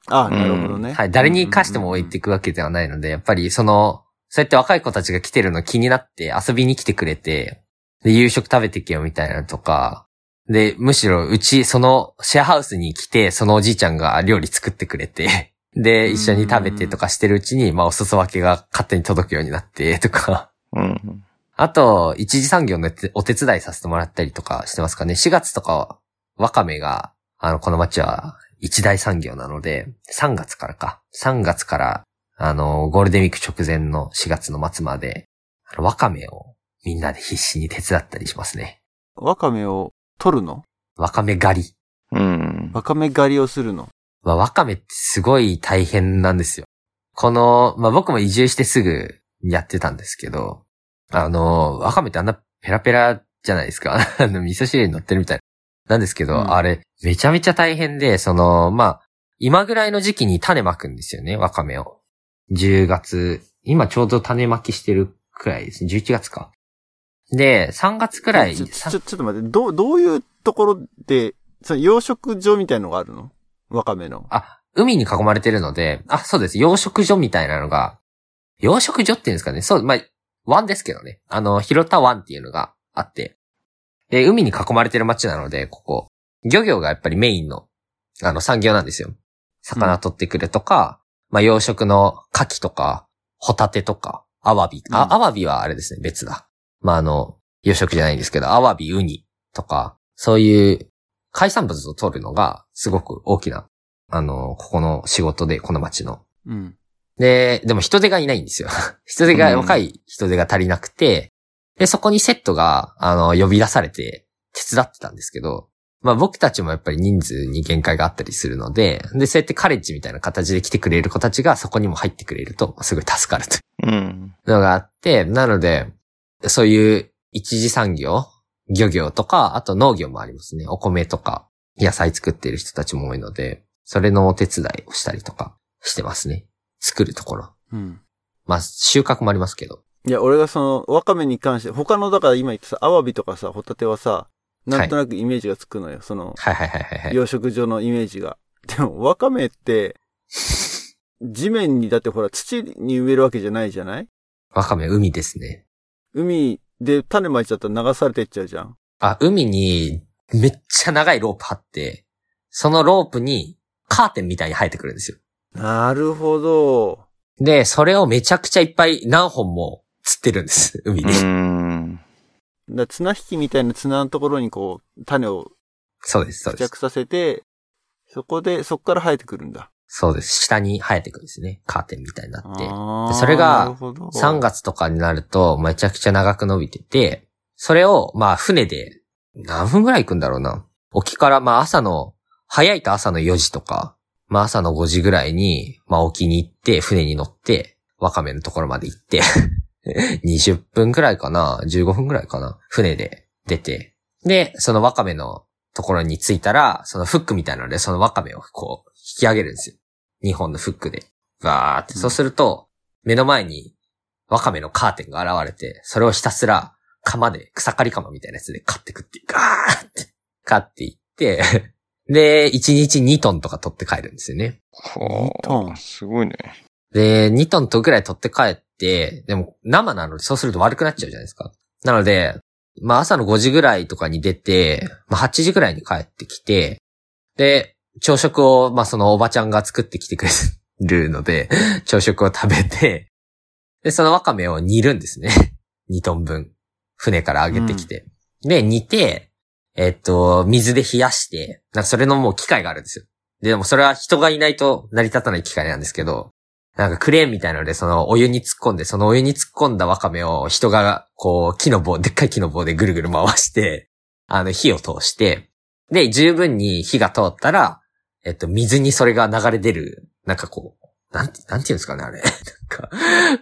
ああ、なるほどね。はい。誰に貸しても置いていくわけではないので、やっぱりその、そうやって若い子たちが来てるの気になって遊びに来てくれて、で、夕食食べてけよみたいなのとか、で、むしろうち、そのシェアハウスに来て、そのおじいちゃんが料理作ってくれて、(laughs) で、一緒に食べてとかしてるうちに、まあ、お裾分けが勝手に届くようになって、とか。うん。あと、一次産業のお手伝いさせてもらったりとかしてますかね。4月とか、ワカメが、あの、この町は一大産業なので、3月からか。3月から、あの、ゴールデンウィーク直前の4月の末まで、ワカメをみんなで必死に手伝ったりしますね。ワカメを取るの？ワカメ狩り。うん。ワカメ狩りをするの？まあ、ワカメってすごい大変なんですよ。この、まあ僕も移住してすぐやってたんですけど、あの、ワカメってあんなペラペラじゃないですか。(laughs) あの、味噌汁に乗ってるみたいなんですけど、うんあれ、めちゃめちゃ大変で、その、まあ、今ぐらいの時期に種まくんですよね、ワカメを。10月、今ちょうど種まきしてるくらいですね。11月か。で、3月くらい、ちょ、ちょ、ちょっと待って、どう、どういうところで、その養殖場みたいのがあるの？ワカメの。あ、海に囲まれてるので、あ、そうです。養殖所みたいなのが、養殖所っていうんですかね。そう、まあ、湾ですけどね。あの、広田湾っていうのがあって。で、海に囲まれてる町なので、ここ。漁業がやっぱりメインのあの、産業なんですよ。魚取ってくるとか、まあ、養殖の牡蠣とか、ホタテとか、アワビ。あ、うんアワビはあれですね、別だ。まあ、あの、養殖じゃないんですけど、アワビ、ウニとか、そういう海産物を取るのがすごく大きな、あの、ここの仕事で、この町の。うん。で、でも人手がいないんですよ。(laughs) 人手が、うん若い人手が足りなくて、で、そこにセットが、あの、呼び出されて手伝ってたんですけど、まあ僕たちもやっぱり人数に限界があったりするので、で、そうやってカレッジみたいな形で来てくれる子たちがそこにも入ってくれると、すごい助かるというん。うのがあって、なので、そういう一次産業、漁業とか、あと農業もありますね。お米とか、野菜作ってる人たちも多いので、それのお手伝いをしたりとかしてますね。作るところ。うん。まあ、収穫もありますけど。いや、俺がその、ワカメに関して、他の、だから今言ったさ、アワビとかさ、ホタテはさ、なんとなくイメージがつくのよ。その、はいはいはいはいはい。養殖場のイメージが。(laughs) でも、ワカメって、地面に、だってほら、土に植えるわけじゃないじゃない？わかめ、海ですね。海で種まいちゃったら流されてっちゃうじゃん。あ、海にめっちゃ長いロープ張って、そのロープにカーテンみたいに生えてくるんですよ。なるほど。で、それをめちゃくちゃいっぱい何本も釣ってるんです。海うで。ん。だ綱引きみたいな綱のところにこう、種をそうです、そうです。付着させて、そこで、そこから生えてくるんだ。そうです。下に生えてくるんですね。カーテンみたいになって。あーそれがなるほど3月とかになるとめちゃくちゃ長く伸びてて、それをまあ船で何分ぐらい行くんだろうな。沖からまあ朝の、早いと朝の4時とか、まあ朝の5時ぐらいに、まあ沖に行って、船に乗って、ワカメのところまで行って、(laughs) (laughs) 20分くらいかな ?15 分くらいかな船で出て。で、そのワカメのところに着いたら、そのフックみたいなので、そのワカメをこう、引き上げるんですよ。2本のフックで。バーって。うんそうすると、目の前にワカメのカーテンが現れて、それをひたすら釜で、草刈り釜みたいなやつで買ってくっていう、ガーって、買っていって、(laughs) で、1日2トンとか取って帰るんですよね。は2トンあ、すごいね。で、2トンとぐらい取って帰って、でも生なのでそうすると悪くなっちゃうじゃないですか。なので、まあ朝の5時ぐらいとかに出て、まあ8時ぐらいに帰ってきて、で、朝食を、まあそのおばちゃんが作ってきてくれるので、朝食を食べて、で、そのワカメを煮るんですね。(laughs) 2トン分。船から上げてきて。で、煮て、えっと、水で冷やして、なんかそれのもう機械があるんですよ。で、でもそれは人がいないと成り立たない機械なんですけど、なんかクレーンみたいなので、そのお湯に突っ込んで、そのお湯に突っ込んだワカメを人が、こう、木の棒、でっかい木の棒でぐるぐる回して、あの、火を通して、で、十分に火が通ったら、えっと、水にそれが流れ出る、なんかこう、なんて、なんていうんですかね、あれ。(laughs) なんか、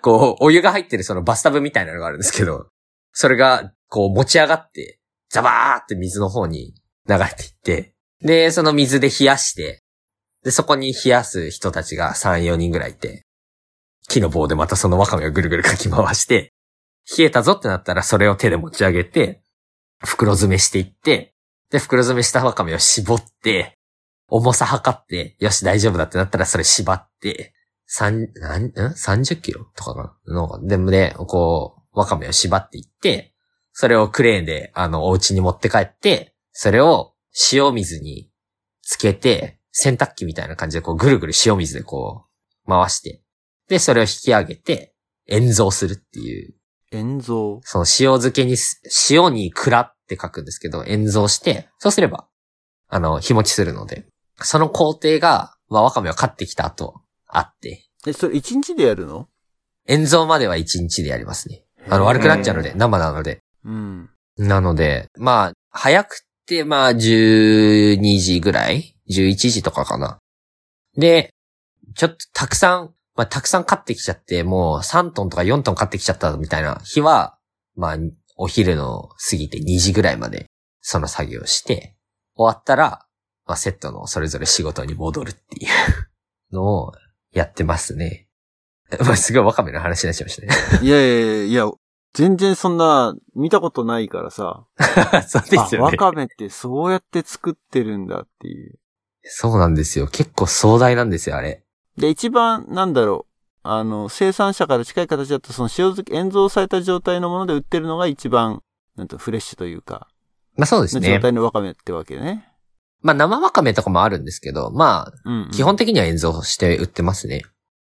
こう、お湯が入ってるそのバスタブみたいなのがあるんですけど、それが、こう、持ち上がって、ザバーって水の方に流れていって、で、その水で冷やして、で、そこに冷やす人たちが3、4人ぐらいいて、木の棒でまたそのワカメをぐるぐるかき回して、冷えたぞってなったらそれを手で持ち上げて、袋詰めしていって、で、袋詰めしたワカメを絞って、重さ測って、よし大丈夫だってなったらそれ縛って、三、なん、ん ?30 キロとかな？ので、で、こう、ワカメを縛っていって、それをクレーンで、あの、お家に持って帰って、それを塩水につけて、洗濯機みたいな感じでこうぐるぐる塩水でこう回して、で、それを引き上げて、塩蔵するっていう、塩蔵。その塩漬けにす、塩に蔵って書くんですけど、塩蔵して、そうすれば、あの、日持ちするので、その工程が、まあ、ワカメを買ってきた後、あって、え、それ一日でやるの？塩蔵までは1日でやりますね。あの、悪くなっちゃうので、生なので。うん。なので、まあ、早くて、まあ、12時ぐらい ?11 時とかかな。で、ちょっとたくさん、まあ、たくさん買ってきちゃって、もう3トンとか4トン買ってきちゃったみたいな日は、まあ、お昼の過ぎて2時ぐらいまで、その作業して、終わったら、まあ、セットのそれぞれ仕事に戻るっていうのをやってますね。(laughs) まあ、すごいワカメの話になっちゃいましたね。いやいやいや全然そんな、見たことないからさ。(laughs) そうであ、すよね。わかめってそうやって作ってるんだっていう。そうなんですよ。結構壮大なんですよ、あれ。で、一番、なんだろう。あの、生産者から近い形だと、その塩漬け、塩蔵された状態のもので売ってるのが一番、なんとフレッシュというか、まあそうですね。状態のわかめってわけね。まあ生わかめとかもあるんですけど、まあ、うんうん基本的には塩蔵して売ってますね。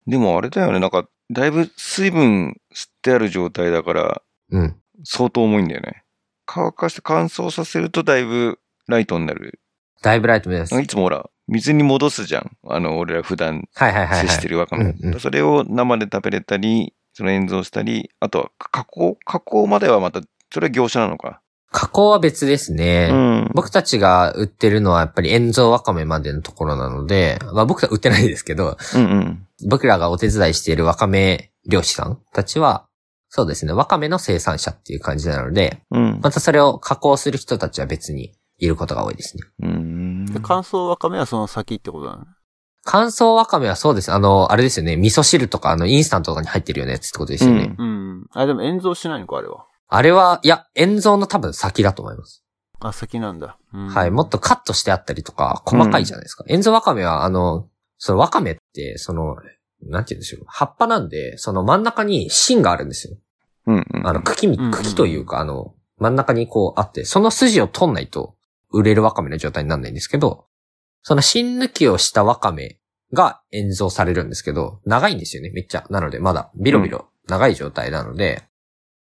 でもあれだよね、なんか、だいぶ水分吸ってある状態だから、うん。相当重いんだよね。乾かして乾燥させるとだいぶライトになる。だいぶライト目です。いつもほら、水に戻すじゃん。あの、俺ら普段はいはいはい、はい。接してるわかめ。それを生で食べれたり、その塩蔵したり、あとは加工、加工まではまた、それは業者なのか。加工は別ですね。うん。僕たちが売ってるのはやっぱり塩蔵わかめまでのところなので、まあ僕は売ってないですけど、うんうん。僕らがお手伝いしているわかめ漁師さんたちは、そうですね、わかめの生産者っていう感じなので、うん。またそれを加工する人たちは別にいることが多いですね。うん。で乾燥わかめはその先ってことなの乾燥わかめはそうです。あの、あれですよね、味噌汁とかあの、インスタントとかに入ってるようなやつってことですよね。うんうん。あ、でも塩蔵しないのか、あれは。あれは、いや、塩蔵の多分先だと思います。あ、先なんだ。うんはい。もっとカットしてあったりとか、細かいじゃないですか。塩蔵わかめは、あの、そのわかめって、その、なんて言うんでしょう。葉っぱなんで、その真ん中に芯があるんですよ。うんうん。あの、茎み、うんうんうん茎というか、あの、真ん中にこうあって、その筋を取んないと、売れるわかめの状態にならないんですけど、その芯抜きをしたわかめが塩蔵されるんですけど、長いんですよね、めっちゃ。なので、まだ、ビロビロ、長い状態なので、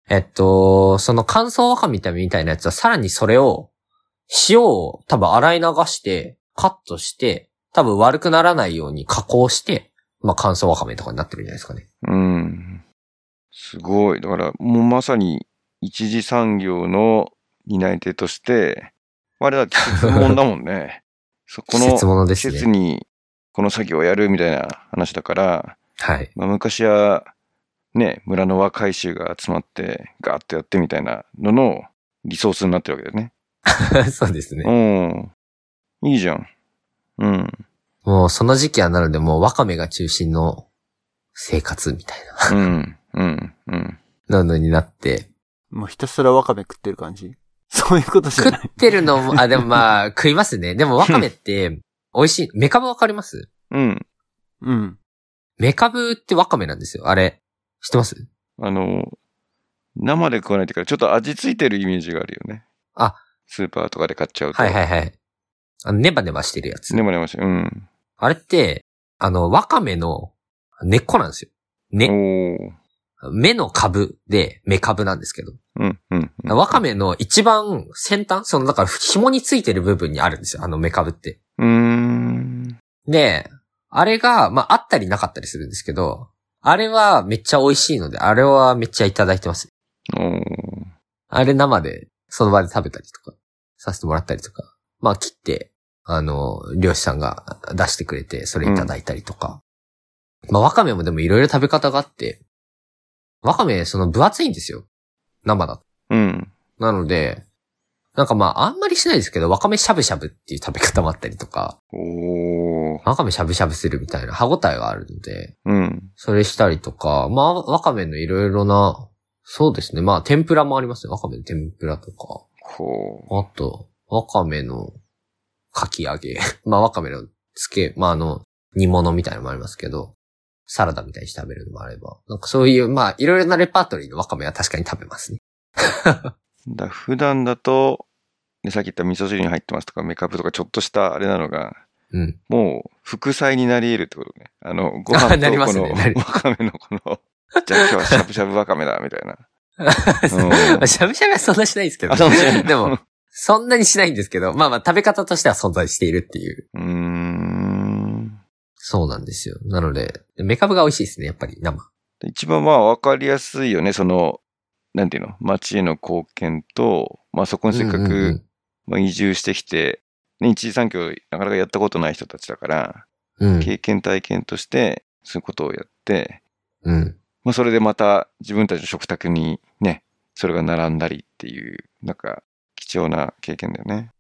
えっと、その乾燥わかめみたいなやつは、さらにそれを、塩を多分洗い流して、カットして、多分悪くならないように加工して、まあ乾燥わかめとかになってるんじゃないですかね。うん。すごい。だから、もうまさに一次産業の担い手として、あれは季節もんだもんね。(laughs) そこの季節物で季すね。節にこの作業をやるみたいな話だから、はい。まあ、昔はね、村の若い衆が集まってガーッとやってみたいなののリソースになってるわけだよね。(laughs) そうですね。うん。いいじゃん。うん。もうその時期はなのでもうワカメが中心の生活みたいなうん。うん。うん。なのになって。もうひたすらわかめ食ってる感じそういうことじゃ食ない。ってるのも、あ、でもまあ食いますね。(laughs) でもワカメって美味しい。メカブわかります？うん。うん。メカブってワカメなんですよ。あれ。知ってます？あの、生で食わないというから、ちょっと味ついてるイメージがあるよね。あ。スーパーとかで買っちゃうと。はいはいはい。あの、ネバネバしてるやつ。ねもねもし、うん。あれって、あの、ワカメの根っこなんですよ。根。おー。目の株でメカブなんですけど。うん、うん。うんワカメの一番先端その、だから紐についてる部分にあるんですよ。あのメカブって。うーん。で、あれが、まあ、あったりなかったりするんですけど、あれはめっちゃ美味しいので、あれはめっちゃいただいてます。あれ生で、その場で食べたりとか、させてもらったりとか。まあ、切って、あの、漁師さんが出してくれて、それいただいたりとか。まあ、ワカメもでもいろいろ食べ方があって、ワカメ、その分厚いんですよ。生だと。うん。なので、なんかまあ、あんまりしないですけど、ワカメしゃぶしゃぶっていう食べ方もあったりとか、おー。ワカメしゃぶしゃぶするみたいな歯応えがあるので、うん。それしたりとか、まあ、ワカメのいろいろな、そうですね。まあ、天ぷらもありますね。ワカメの天ぷらとか。ほあと、ワカメのかき揚げ。(laughs) まあ、ワカメのつけ、まあ、あの、煮物みたいなのもありますけど、サラダみたいにして食べるのもあれば。なんかそういう、まあ、いろいろなレパートリーのワカメは確かに食べますね。う。(laughs) だ普段だと、ね、さっき言った味噌汁に入ってますとか、メカブとかちょっとしたあれなのが、うん。もう副菜になり得るってことね。あの、ごあ飯とこの、すねわかめのこの、じゃあ今日はしゃぶしゃぶわかめだ、みたいな。(laughs) うんしゃぶしゃぶはそんなしないですけど。ですね。でも、そんなにしないんですけど、まあまあ食べ方としては存在しているっていう。うーん。そうなんですよ。なので、メカブが美味しいですね、やっぱり生。一番まあ分かりやすいよね、その、なんていうの、町への貢献と、まあそこにせっかうんうんうくん、まあ移住してきて、ね、一次産業なかなかやったことない人たちだから、うん。経験体験として、そういうことをやって、うん。まあそれでまた自分たちの食卓にね、それが並んだりっていう、なんか貴重な経験だよね。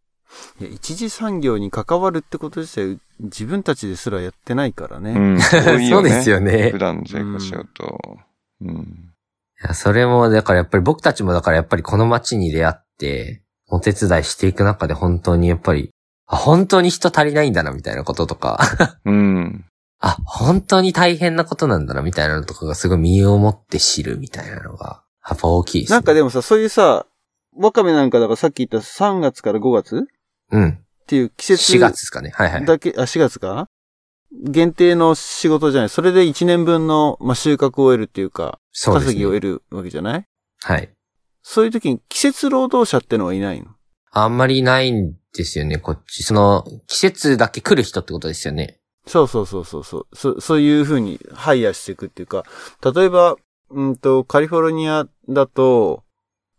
いや、一次産業に関わるってこと自体、自分たちですらやってないからね。うん。(laughs) そうですよね普。段生活しちゃうと。うん。いや、それも、だからやっぱり僕たちもだからやっぱりこの街に出会って、お手伝いしていく中で本当にやっぱり、あ、本当に人足りないんだなみたいなこととか、うん。(laughs) あ、本当に大変なことなんだなみたいなのとかがすごい身をもって知るみたいなのが、やっぱ大きいです、ね。なんかでもさ、そういうさ、わかめなんかだからさっき言った3月から5月うん。っていう季節4月ですかね。はいはい。だけ、あ、4月か？限定の仕事じゃない。それで1年分の、まあ、収穫を得るっていうか、そうですね。稼ぎを得るわけじゃない？はい。そういう時に季節労働者ってのはいないの？あんまりないんですよね、こっち。その、季節だけ来る人ってことですよね。そうそうそうそうそう。そそういう風にハイヤーしていくっていうか、例えば、うんと、カリフォルニアだと、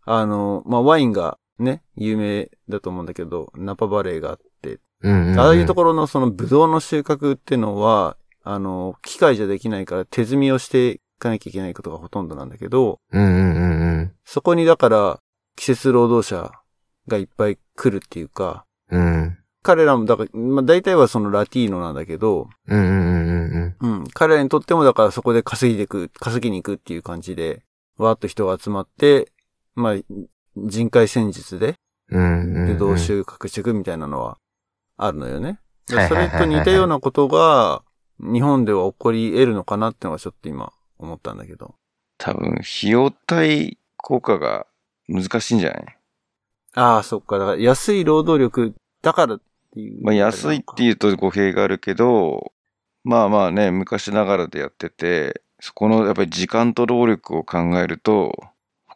あの、まあ、ワインがね、有名だと思うんだけど、ナパバレーがあって、うんうん、うん。ああいうところのそのブドウの収穫っていうのは、あの、機械じゃできないから手摘みをしていかなきゃいけないことがほとんどなんだけど、うんうんうんうん。そこにだから季節労働者がいっぱい来るっていうか、うん。彼らもだから、まあ大体はそのラティーノなんだけど、うんうんうんうんうん。うん、彼らにとってもだからそこで稼いでいく、稼ぎに行くっていう感じで、わーっと人が集まって、まあ、人海戦術でうんうんうん。ブドウ収穫していくみたいなのはあるのよね。でそれと似たようなことが日本では起こり得るのかなってのがちょっと今思ったんだけど。多分、費用対効果が難しいんじゃない？ああ、そっか。だから安い労働力だからっていう。まあ安いっていうと語弊があるけど、まあまあね、昔ながらでやってて、そこのやっぱり時間と労力を考えると、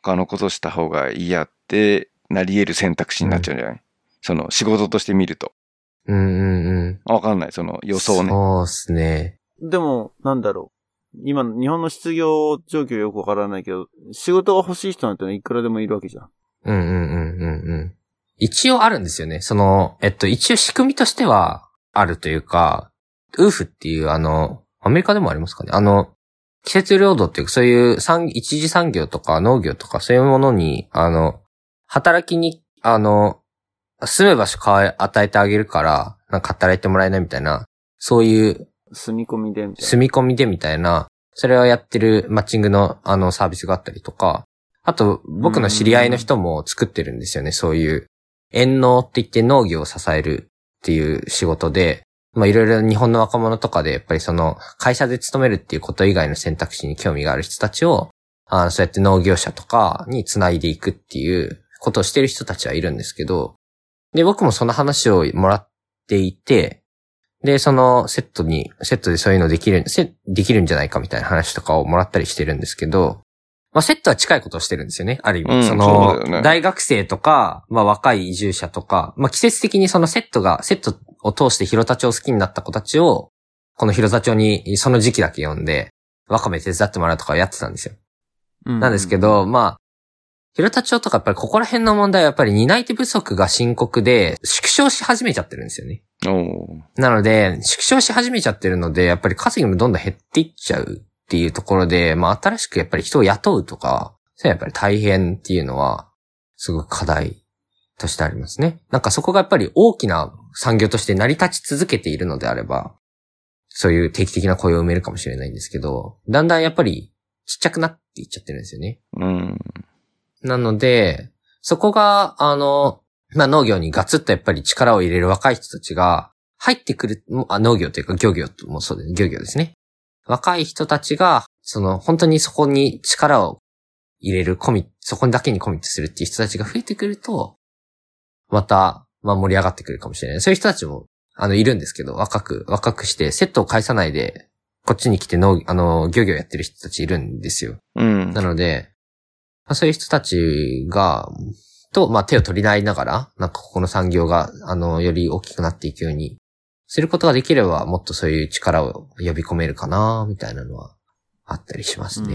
他のことした方がいいやってなり得る選択肢になっちゃうんじゃない、その仕事として見ると。うんうんうん。あわかんない、その予想ね。そうですね。でも、なんだろう。今、日本の失業状況よくわからないけど、仕事が欲しい人なんていくらでもいるわけじゃん。うんうんうんうんうん。一応あるんですよね。その、えっと、一応仕組みとしてはあるというか、ウーフっていうあの、アメリカでもありますかね？あの、季節労働っていうか、そういう産、一次産業とか農業とかそういうものに、あの、働きに、あの、住む場所変え、与えてあげるから、なんか働いてもらえないみたいな、そういう住み込みでみたいな。住み込みでみたいな、それをやってるマッチングのあのサービスがあったりとか、あと僕の知り合いの人も作ってるんですよね、そういう。遠農って言って農業を支えるっていう仕事で、まあいろいろ日本の若者とかでやっぱりその会社で勤めるっていうこと以外の選択肢に興味がある人たちを、あのそうやって農業者とかにつないでいくっていうことをしてる人たちはいるんですけど、で、僕もその話をもらっていて、で、そのセットに、セットでそういうのできる、できるんじゃないかみたいな話とかをもらったりしてるんですけど、まあセットは近いことをしてるんですよね。ある意味。うんそのそうだよね大学生とか、まあ若い移住者とか、まあ季節的にそのセットが、セットを通して広田町を好きになった子たちを、この広田町にその時期だけ呼んで、ワカメ手伝ってもらうとかやってたんですよ。うなんですけど、まあ、広田町とかやっぱりここら辺の問題はやっぱり担い手不足が深刻で、縮小し始めちゃってるんですよね。おーなので、縮小し始めちゃってるので、やっぱり稼ぎもどんどん減っていっちゃうっていうところで、まあ新しくやっぱり人を雇うとか、それはやっぱり大変っていうのは、すごく課題としてありますね。なんかそこがやっぱり大きな産業として成り立ち続けているのであれば、そういう定期的な雇用を埋めるかもしれないんですけど、だんだんやっぱりちっちゃくなっていっちゃってるんですよね。うん。なので、そこが、あの、まあ、農業にガツッとやっぱり力を入れる若い人たちが入ってくる、もあ農業というか漁業もそうです。漁業ですね。若い人たちが、その、本当にそこに力を入れるコミそこにだけにコミットするっていう人たちが増えてくると、また、まあ盛り上がってくるかもしれない。そういう人たちも、あの、いるんですけど、若く、若くして、セットを返さないで、こっちに来て農、あの、漁業やってる人たちいるんですよ。うんな。ので、まあ、そういう人たちが、と、まあ、手を取り合いながら、なんかここの産業が、あの、より大きくなっていくように、することができれば、もっとそういう力を呼び込めるかな、みたいなのは、あったりしますね。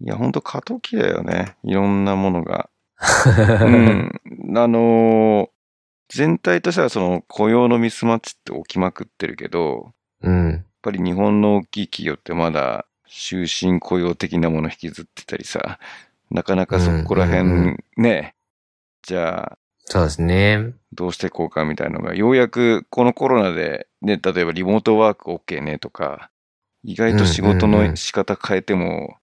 いや、ほんと過渡期だよね。いろんなものが。(laughs) うん。あのー全体としてはその雇用のミスマッチって起きまくってるけど、うん。やっぱり日本の大きい企業ってまだ終身雇用的なもの引きずってたりさ、なかなかそこらうんうん辺ね、じゃあそうですね。どうしていこうかみたいなのが、ようやくこのコロナで、ね、例えばリモートワーク OK ねとか、意外と仕事の仕方変えても、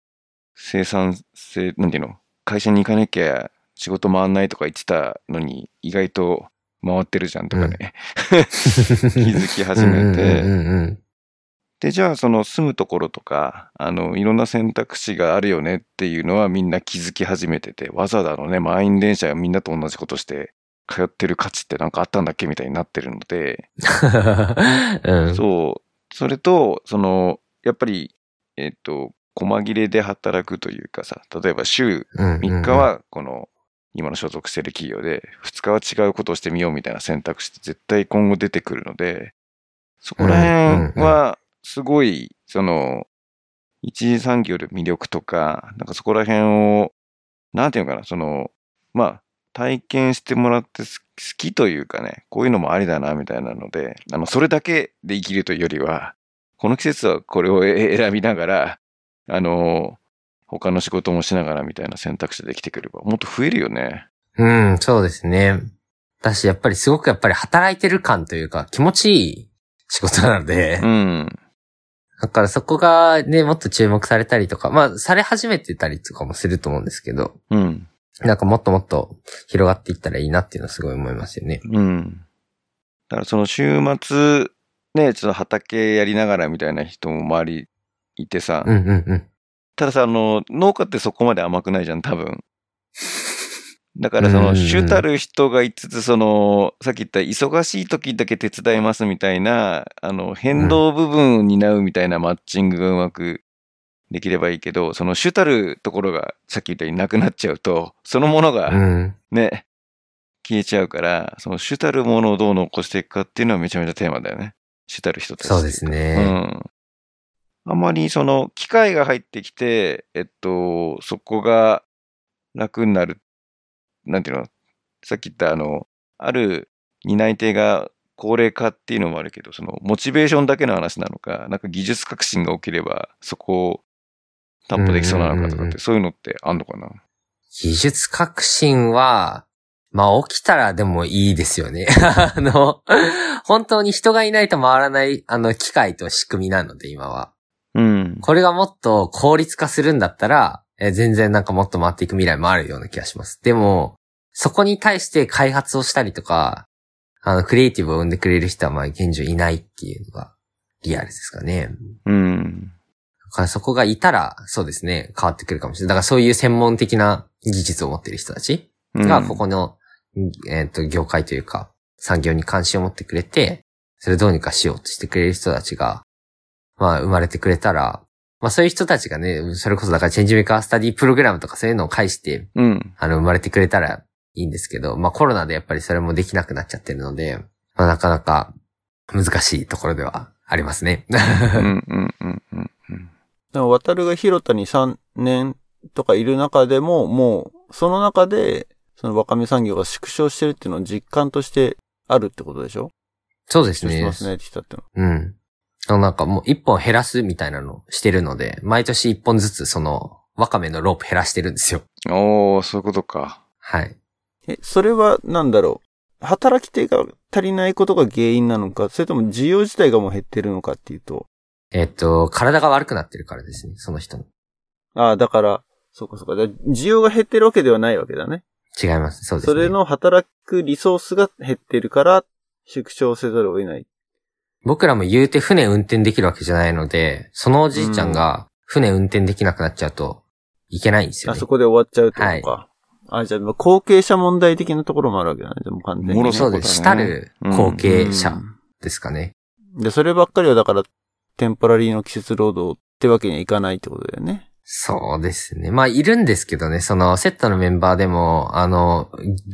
生産性、なんていうの？会社に行かなきゃ仕事回んないとか言ってたのに、意外と回ってるじゃんとかね、(laughs) (laughs) 気づき始めて、うんうんうんで、じゃあその住むところとか、あの、いろんな選択肢があるよねっていうのはみんな気づき始めてて、わざわざあのね、満員電車がみんなと同じことして通ってる価値ってなんかあったんだっけみたいになってるので、(laughs) うん。そう。それと、その、やっぱり、えっ、と、細切れで働くというかさ、例えば週うん。3日はこの、今の所属してる企業で、2日は違うことをしてみようみたいな選択肢って絶対今後出てくるので、そこら辺は、すごい、その、一次産業の魅力とか、なんかそこら辺を、なんていうのかな、その、まあ、体験してもらってす好きというかね、こういうのもありだな、みたいなので、あの、それだけで生きるというよりは、この季節はこれをえ選びながら、あの、他の仕事もしながらみたいな選択肢できてくれば、もっと増えるよね。うん、そうですね。だし、やっぱりすごくやっぱり働いてる感というか気持ちいい仕事なので、うん。だからそこがね、もっと注目されたりとか、まあ、され始めてたりとかもすると思うんですけど、うん。なんかもっともっと広がっていったらいいなっていうのはすごい思いますよね。うん。だからその週末、ね、ちょっと畑やりながらみたいな人も周りいてさ、うんうんうん。たださ、あの、農家ってそこまで甘くないじゃん、多分。だからその、主たる人が言いつつ、その、さっき言った忙しい時だけ手伝いますみたいな、あの、変動部分を担うみたいなマッチングがうまくできればいいけど、その主たるところがさっき言ったようになくなっちゃうと、そのものがうん。ね、消えちゃうから、その主たるものをどう残していくかっていうのはめちゃめちゃテーマだよね。主たる人たち。そうですうね。ん。あまりその機械が入ってきて、えっと、そこが楽になる。なんていうの？さっき言ったあの、ある担い手が高齢化っていうのもあるけど、そのモチベーションだけの話なのか、なんか技術革新が起きればそこを担保できそうなのかとかって、そういうのってあんのかな？技術革新は、まあ起きたらでもいいですよね。(laughs) あの、本当に人がいないと回らない、あの、機械と仕組みなので、今は。うん。これがもっと効率化するんだったら、え全然なんかもっと回っていく未来もあるような気がします。でも、そこに対して開発をしたりとか、あの、クリエイティブを生んでくれる人はまあ現状いないっていうのがリアルですかね。うん。だからそこがいたら、そうですね、変わってくるかもしれない。だからそういう専門的な技術を持っている人たちうんが、ここの、えっ、と、業界というか、産業に関心を持ってくれて、それをどうにかしようとしてくれる人たちが、まあ、生まれてくれたら、まあそういう人たちがね、それこそだからチェンジメーカースタディプログラムとかそういうのを介して、うん。あの、生まれてくれたらいいんですけど、まあコロナでやっぱりそれもできなくなっちゃってるので、まあなかなか難しいところではありますね。うんうんうんうんうん。でも、渡るが広田に3年とかいる中でも、もう、その中で、そのワカメ産業が縮小してるっていうのを実感としてあるってことでしょ？そうですねしてま。すねって言ったっての。うん。あのなんかもう一本減らすみたいなのをしてるので、毎年一本ずつその、ワカメのロープ減らしてるんですよ。おー、そういうことか。はい。え、それはなんだろう？働き手が足りないことが原因なのか、それとも需要自体がもう減ってるのかっていうと？えっと、体が悪くなってるからですね、その人の。ああ、だから、そうかそうか。だ需要が減ってるわけではないわけだね。違います。そうですね。それの働くリソースが減ってるから、縮小せざるを得ない。僕らも言うて船運転できるわけじゃないので、そのおじいちゃんが船運転できなくなっちゃうといけないんですよあね。そこで終わっちゃうとか。あ、じゃあ、後継者問題的なところもあるわけだね。でも完全に、ね。もろそうです。したる後継者うんですかね。で、そればっかりはだから、テンポラリーの季節労働ってわけにはいかないってことだよね。そうですね。まあ、いるんですけどね、その、セットのメンバーでも、あの、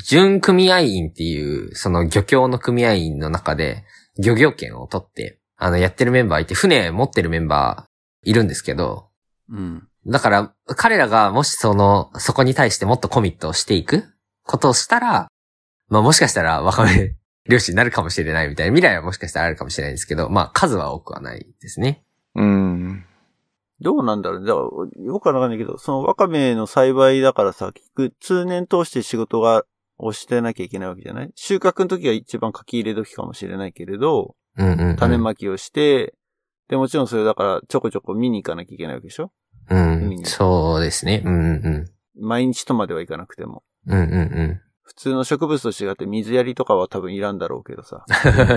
準組合員っていう、その漁協の組合員の中で、漁業権を取って、あの、やってるメンバーいて、船持ってるメンバーいるんですけど、うん。だから、彼らがもしその、そこに対してもっとコミットをしていくことをしたら、まあもしかしたら若め (laughs) 漁師になるかもしれないみたいな未来はもしかしたらあるかもしれないですけど、まあ数は多くはないですね。うん。どうなんだろうね。だから、よくわかんないけど、そのワカメの栽培だからさ、結局、通年通して仕事が、をしてなきゃいけないわけじゃない？収穫の時が一番書き入れ時かもしれないけれど、うんうん、うん。種まきをして、で、もちろんそれだから、ちょこちょこ見に行かなきゃいけないわけでしょ？うん。そうですね。うんうん毎日とまではいかなくても。うん。うんうんうん。普通の植物と違って水やりとかは多分いらんだろうけどさ。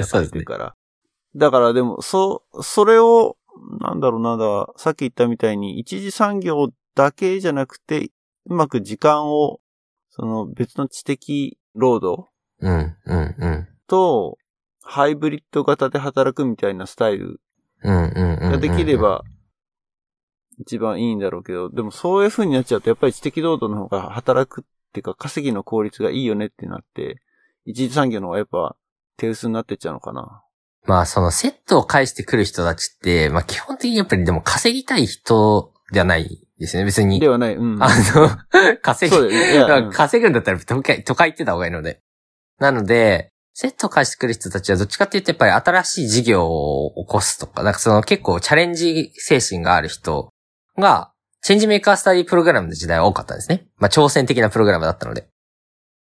そうですね。だからでも、そ、それを、なんだろうなんだ、さっき言ったみたいに、一次産業だけじゃなくて、うまく時間を、その別の知的労働うん、うん、うん。と、ハイブリッド型で働くみたいなスタイル。ができれ。ば、一番いいんだろうけど、でもそういう風になっちゃうと、やっぱり知的労働の方が働くっていうか、稼ぎの効率がいいよねってなって、一次産業の方がやっぱ手薄になってっちゃうのかな。まあ、そのセットを返してくる人たちって、まあ基本的にやっぱりでも稼ぎたい人ではないですね、別に。ではない。うん。あの、(laughs) 稼ぎ稼ぐんだったら都会、都会行ってた方がいいので。なので、セットを返してくる人たちはどっちかっていうとやっぱり新しい事業を起こすとか、なんかその結構チャレンジ精神がある人が、チェンジメーカースタディプログラムの時代は多かったんですね。まあ挑戦的なプログラムだったので。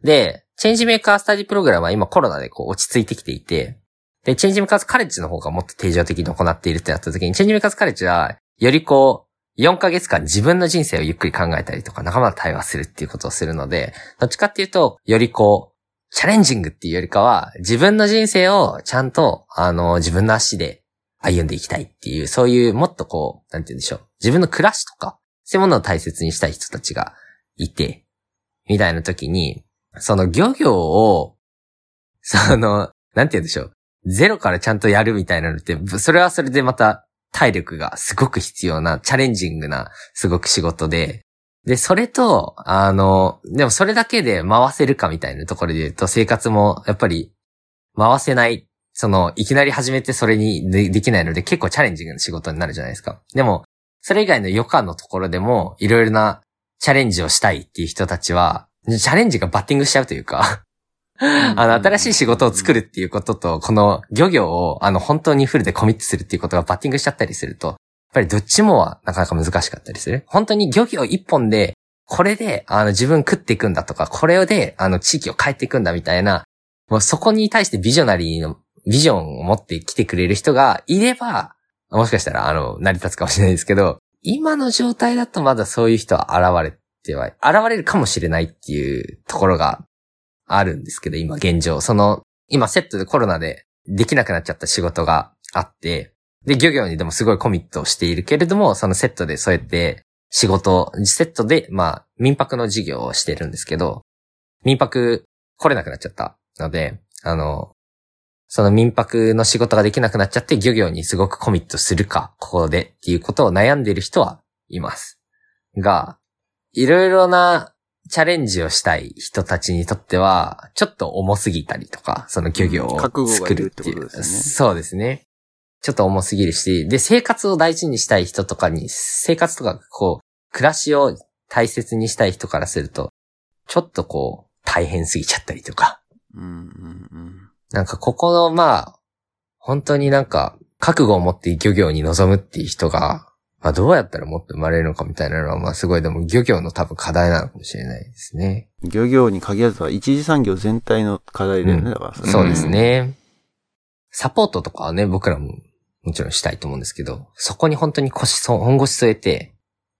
で、チェンジメーカースタディプログラムは今コロナでこう落ち着いてきていて、で、チェンジメーカーズカレッジの方がもっと定常的に行っているってなった時に、チェンジメーカーズカレッジは、よりこう、4ヶ月間自分の人生をゆっくり考えたりとか、仲間と対話するっていうことをするので、どっちかっていうと、よりこう、チャレンジングっていうよりかは、自分の人生をちゃんと、あの、自分の足で歩んでいきたいっていう、そういうもっとこう、なんて言うんでしょう。自分の暮らしとか、そういうものを大切にしたい人たちがいて、みたいな時に、その漁業を、その、なんて言うんでしょう。ゼロからちゃんとやるみたいなのって、それはそれでまた体力がすごく必要な、チャレンジングな、すごく仕事で、で、それと、あの、でもそれだけで回せるかみたいなところで言うと、生活もやっぱり回せない、その、いきなり始めてそれにできないので結構チャレンジングな仕事になるじゃないですか。でも、それ以外の余暇のところでも、いろいろなチャレンジをしたいっていう人たちは、チャレンジがバッティングしちゃうというか、(laughs) あの、新しい仕事を作るっていうことと、この漁業を、あの、本当にフルでコミットするっていうことがバッティングしちゃったりすると、やっぱりどっちもはなかなか難しかったりする。本当に漁業一本で、これで、あの、自分食っていくんだとか、これで、あの、地域を変えていくんだみたいな、もうそこに対してビジョナリーの、ビジョンを持ってきてくれる人がいれば、もしかしたら、あの、成り立つかもしれないですけど、今の状態だとまだそういう人は現れては、現れるかもしれないっていうところがあるんですけど、今現状。その、今セットでコロナでできなくなっちゃった仕事があって、で、漁業にでもすごいコミットをしているけれども、そのセットでそうやって仕事、セットで、まあ、民泊の事業をしてるんですけど、民泊来れなくなっちゃったので、あの、その民泊の仕事ができなくなっちゃって漁業にすごくコミットするか、ここでっていうことを悩んでいる人はいます。が、いろいろなチャレンジをしたい人たちにとっては、ちょっと重すぎたりとか、その漁業を作いるっていう。ことですよねそうですね。ちょっと重すぎるし、で、生活を大事にしたい人とかに、生活とか、こう、暮らしを大切にしたい人からすると、ちょっとこう、大変すぎちゃったりとか。うんうんうん。なんかここの、まあ、本当になんか、覚悟を持って漁業に臨むっていう人が、まあどうやったらもっと生まれるのかみたいなのは、まあすごいでも漁業の多分課題なのかもしれないですね。漁業に限らずは一次産業全体の課題だよね、うんだからそれそうですね。サポートとかはね、僕らももちろんしたいと思うんですけど、そこに本当に腰そ、本腰据えて、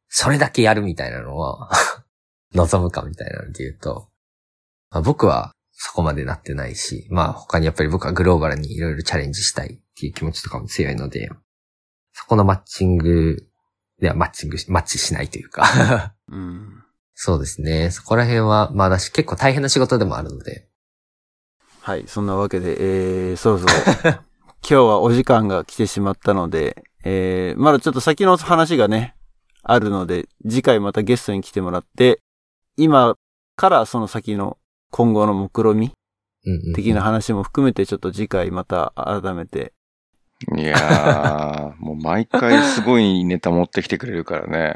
それだけやるみたいなのは、(laughs) 望むかみたいなので言うと、まあ、僕はそこまでなってないし、まあ他にやっぱり僕はグローバルにいろいろチャレンジしたいっていう気持ちとかも強いので、そこのマッチングではマッチングし、マッチしないというか、(laughs) うん。そうですね。そこら辺は、まあだし結構大変な仕事でもあるので、はい、そんなわけで、えー、そろそろ、(laughs) 今日はお時間が来てしまったので、えー、まだちょっと先の話がね、あるので、次回またゲストに来てもらって、今からその先の今後の目論み的な話も含めて、ちょっと次回また改めて、いやー、(laughs) もう毎回すごいネタ持ってきてくれるからね。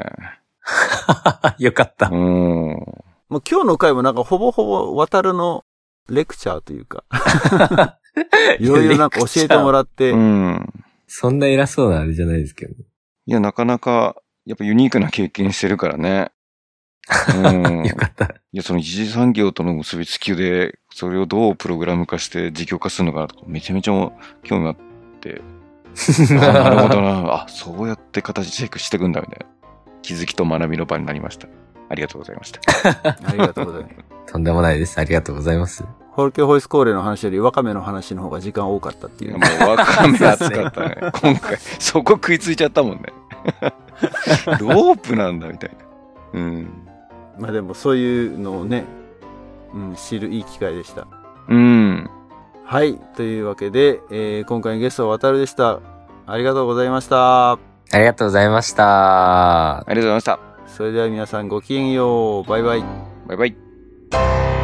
(laughs) よかったう。ん。もう今日の回もなんかほぼほぼ渡るのレクチャーというか、(laughs) いろいろなんか教えてもらって、うん。そんな偉そうなあれじゃないですけど。いや、なかなか、やっぱユニークな経験してるからね。うん。よかった。いや、その一次産業との結びつきで、それをどうプログラム化して実業化するのか、めちゃめちゃ興味あって、あ (laughs) なるほどな。(laughs) あ、そうやって形チェックしていくんだ、みたいな。気づきと学びの場になりました。ありがとうございました。(laughs) ありがとうございます。とんでもないです。ありがとうございます。ホルケホイスコーレの話よりワカメの話の方が時間多かったっていうも。うわかめ熱かったね。今回、そこ食いついちゃったもんね。ロープなんだ、みたいな。うん。まあでもそういうのをね、うん、知るいい機会でした。うん。はい。というわけで、えー今回のゲストは渡るでした。ありがとうございました。ありがとうございました。ありがとうございました。それでは皆さんごきげんよう。バイバイ。バイバイ。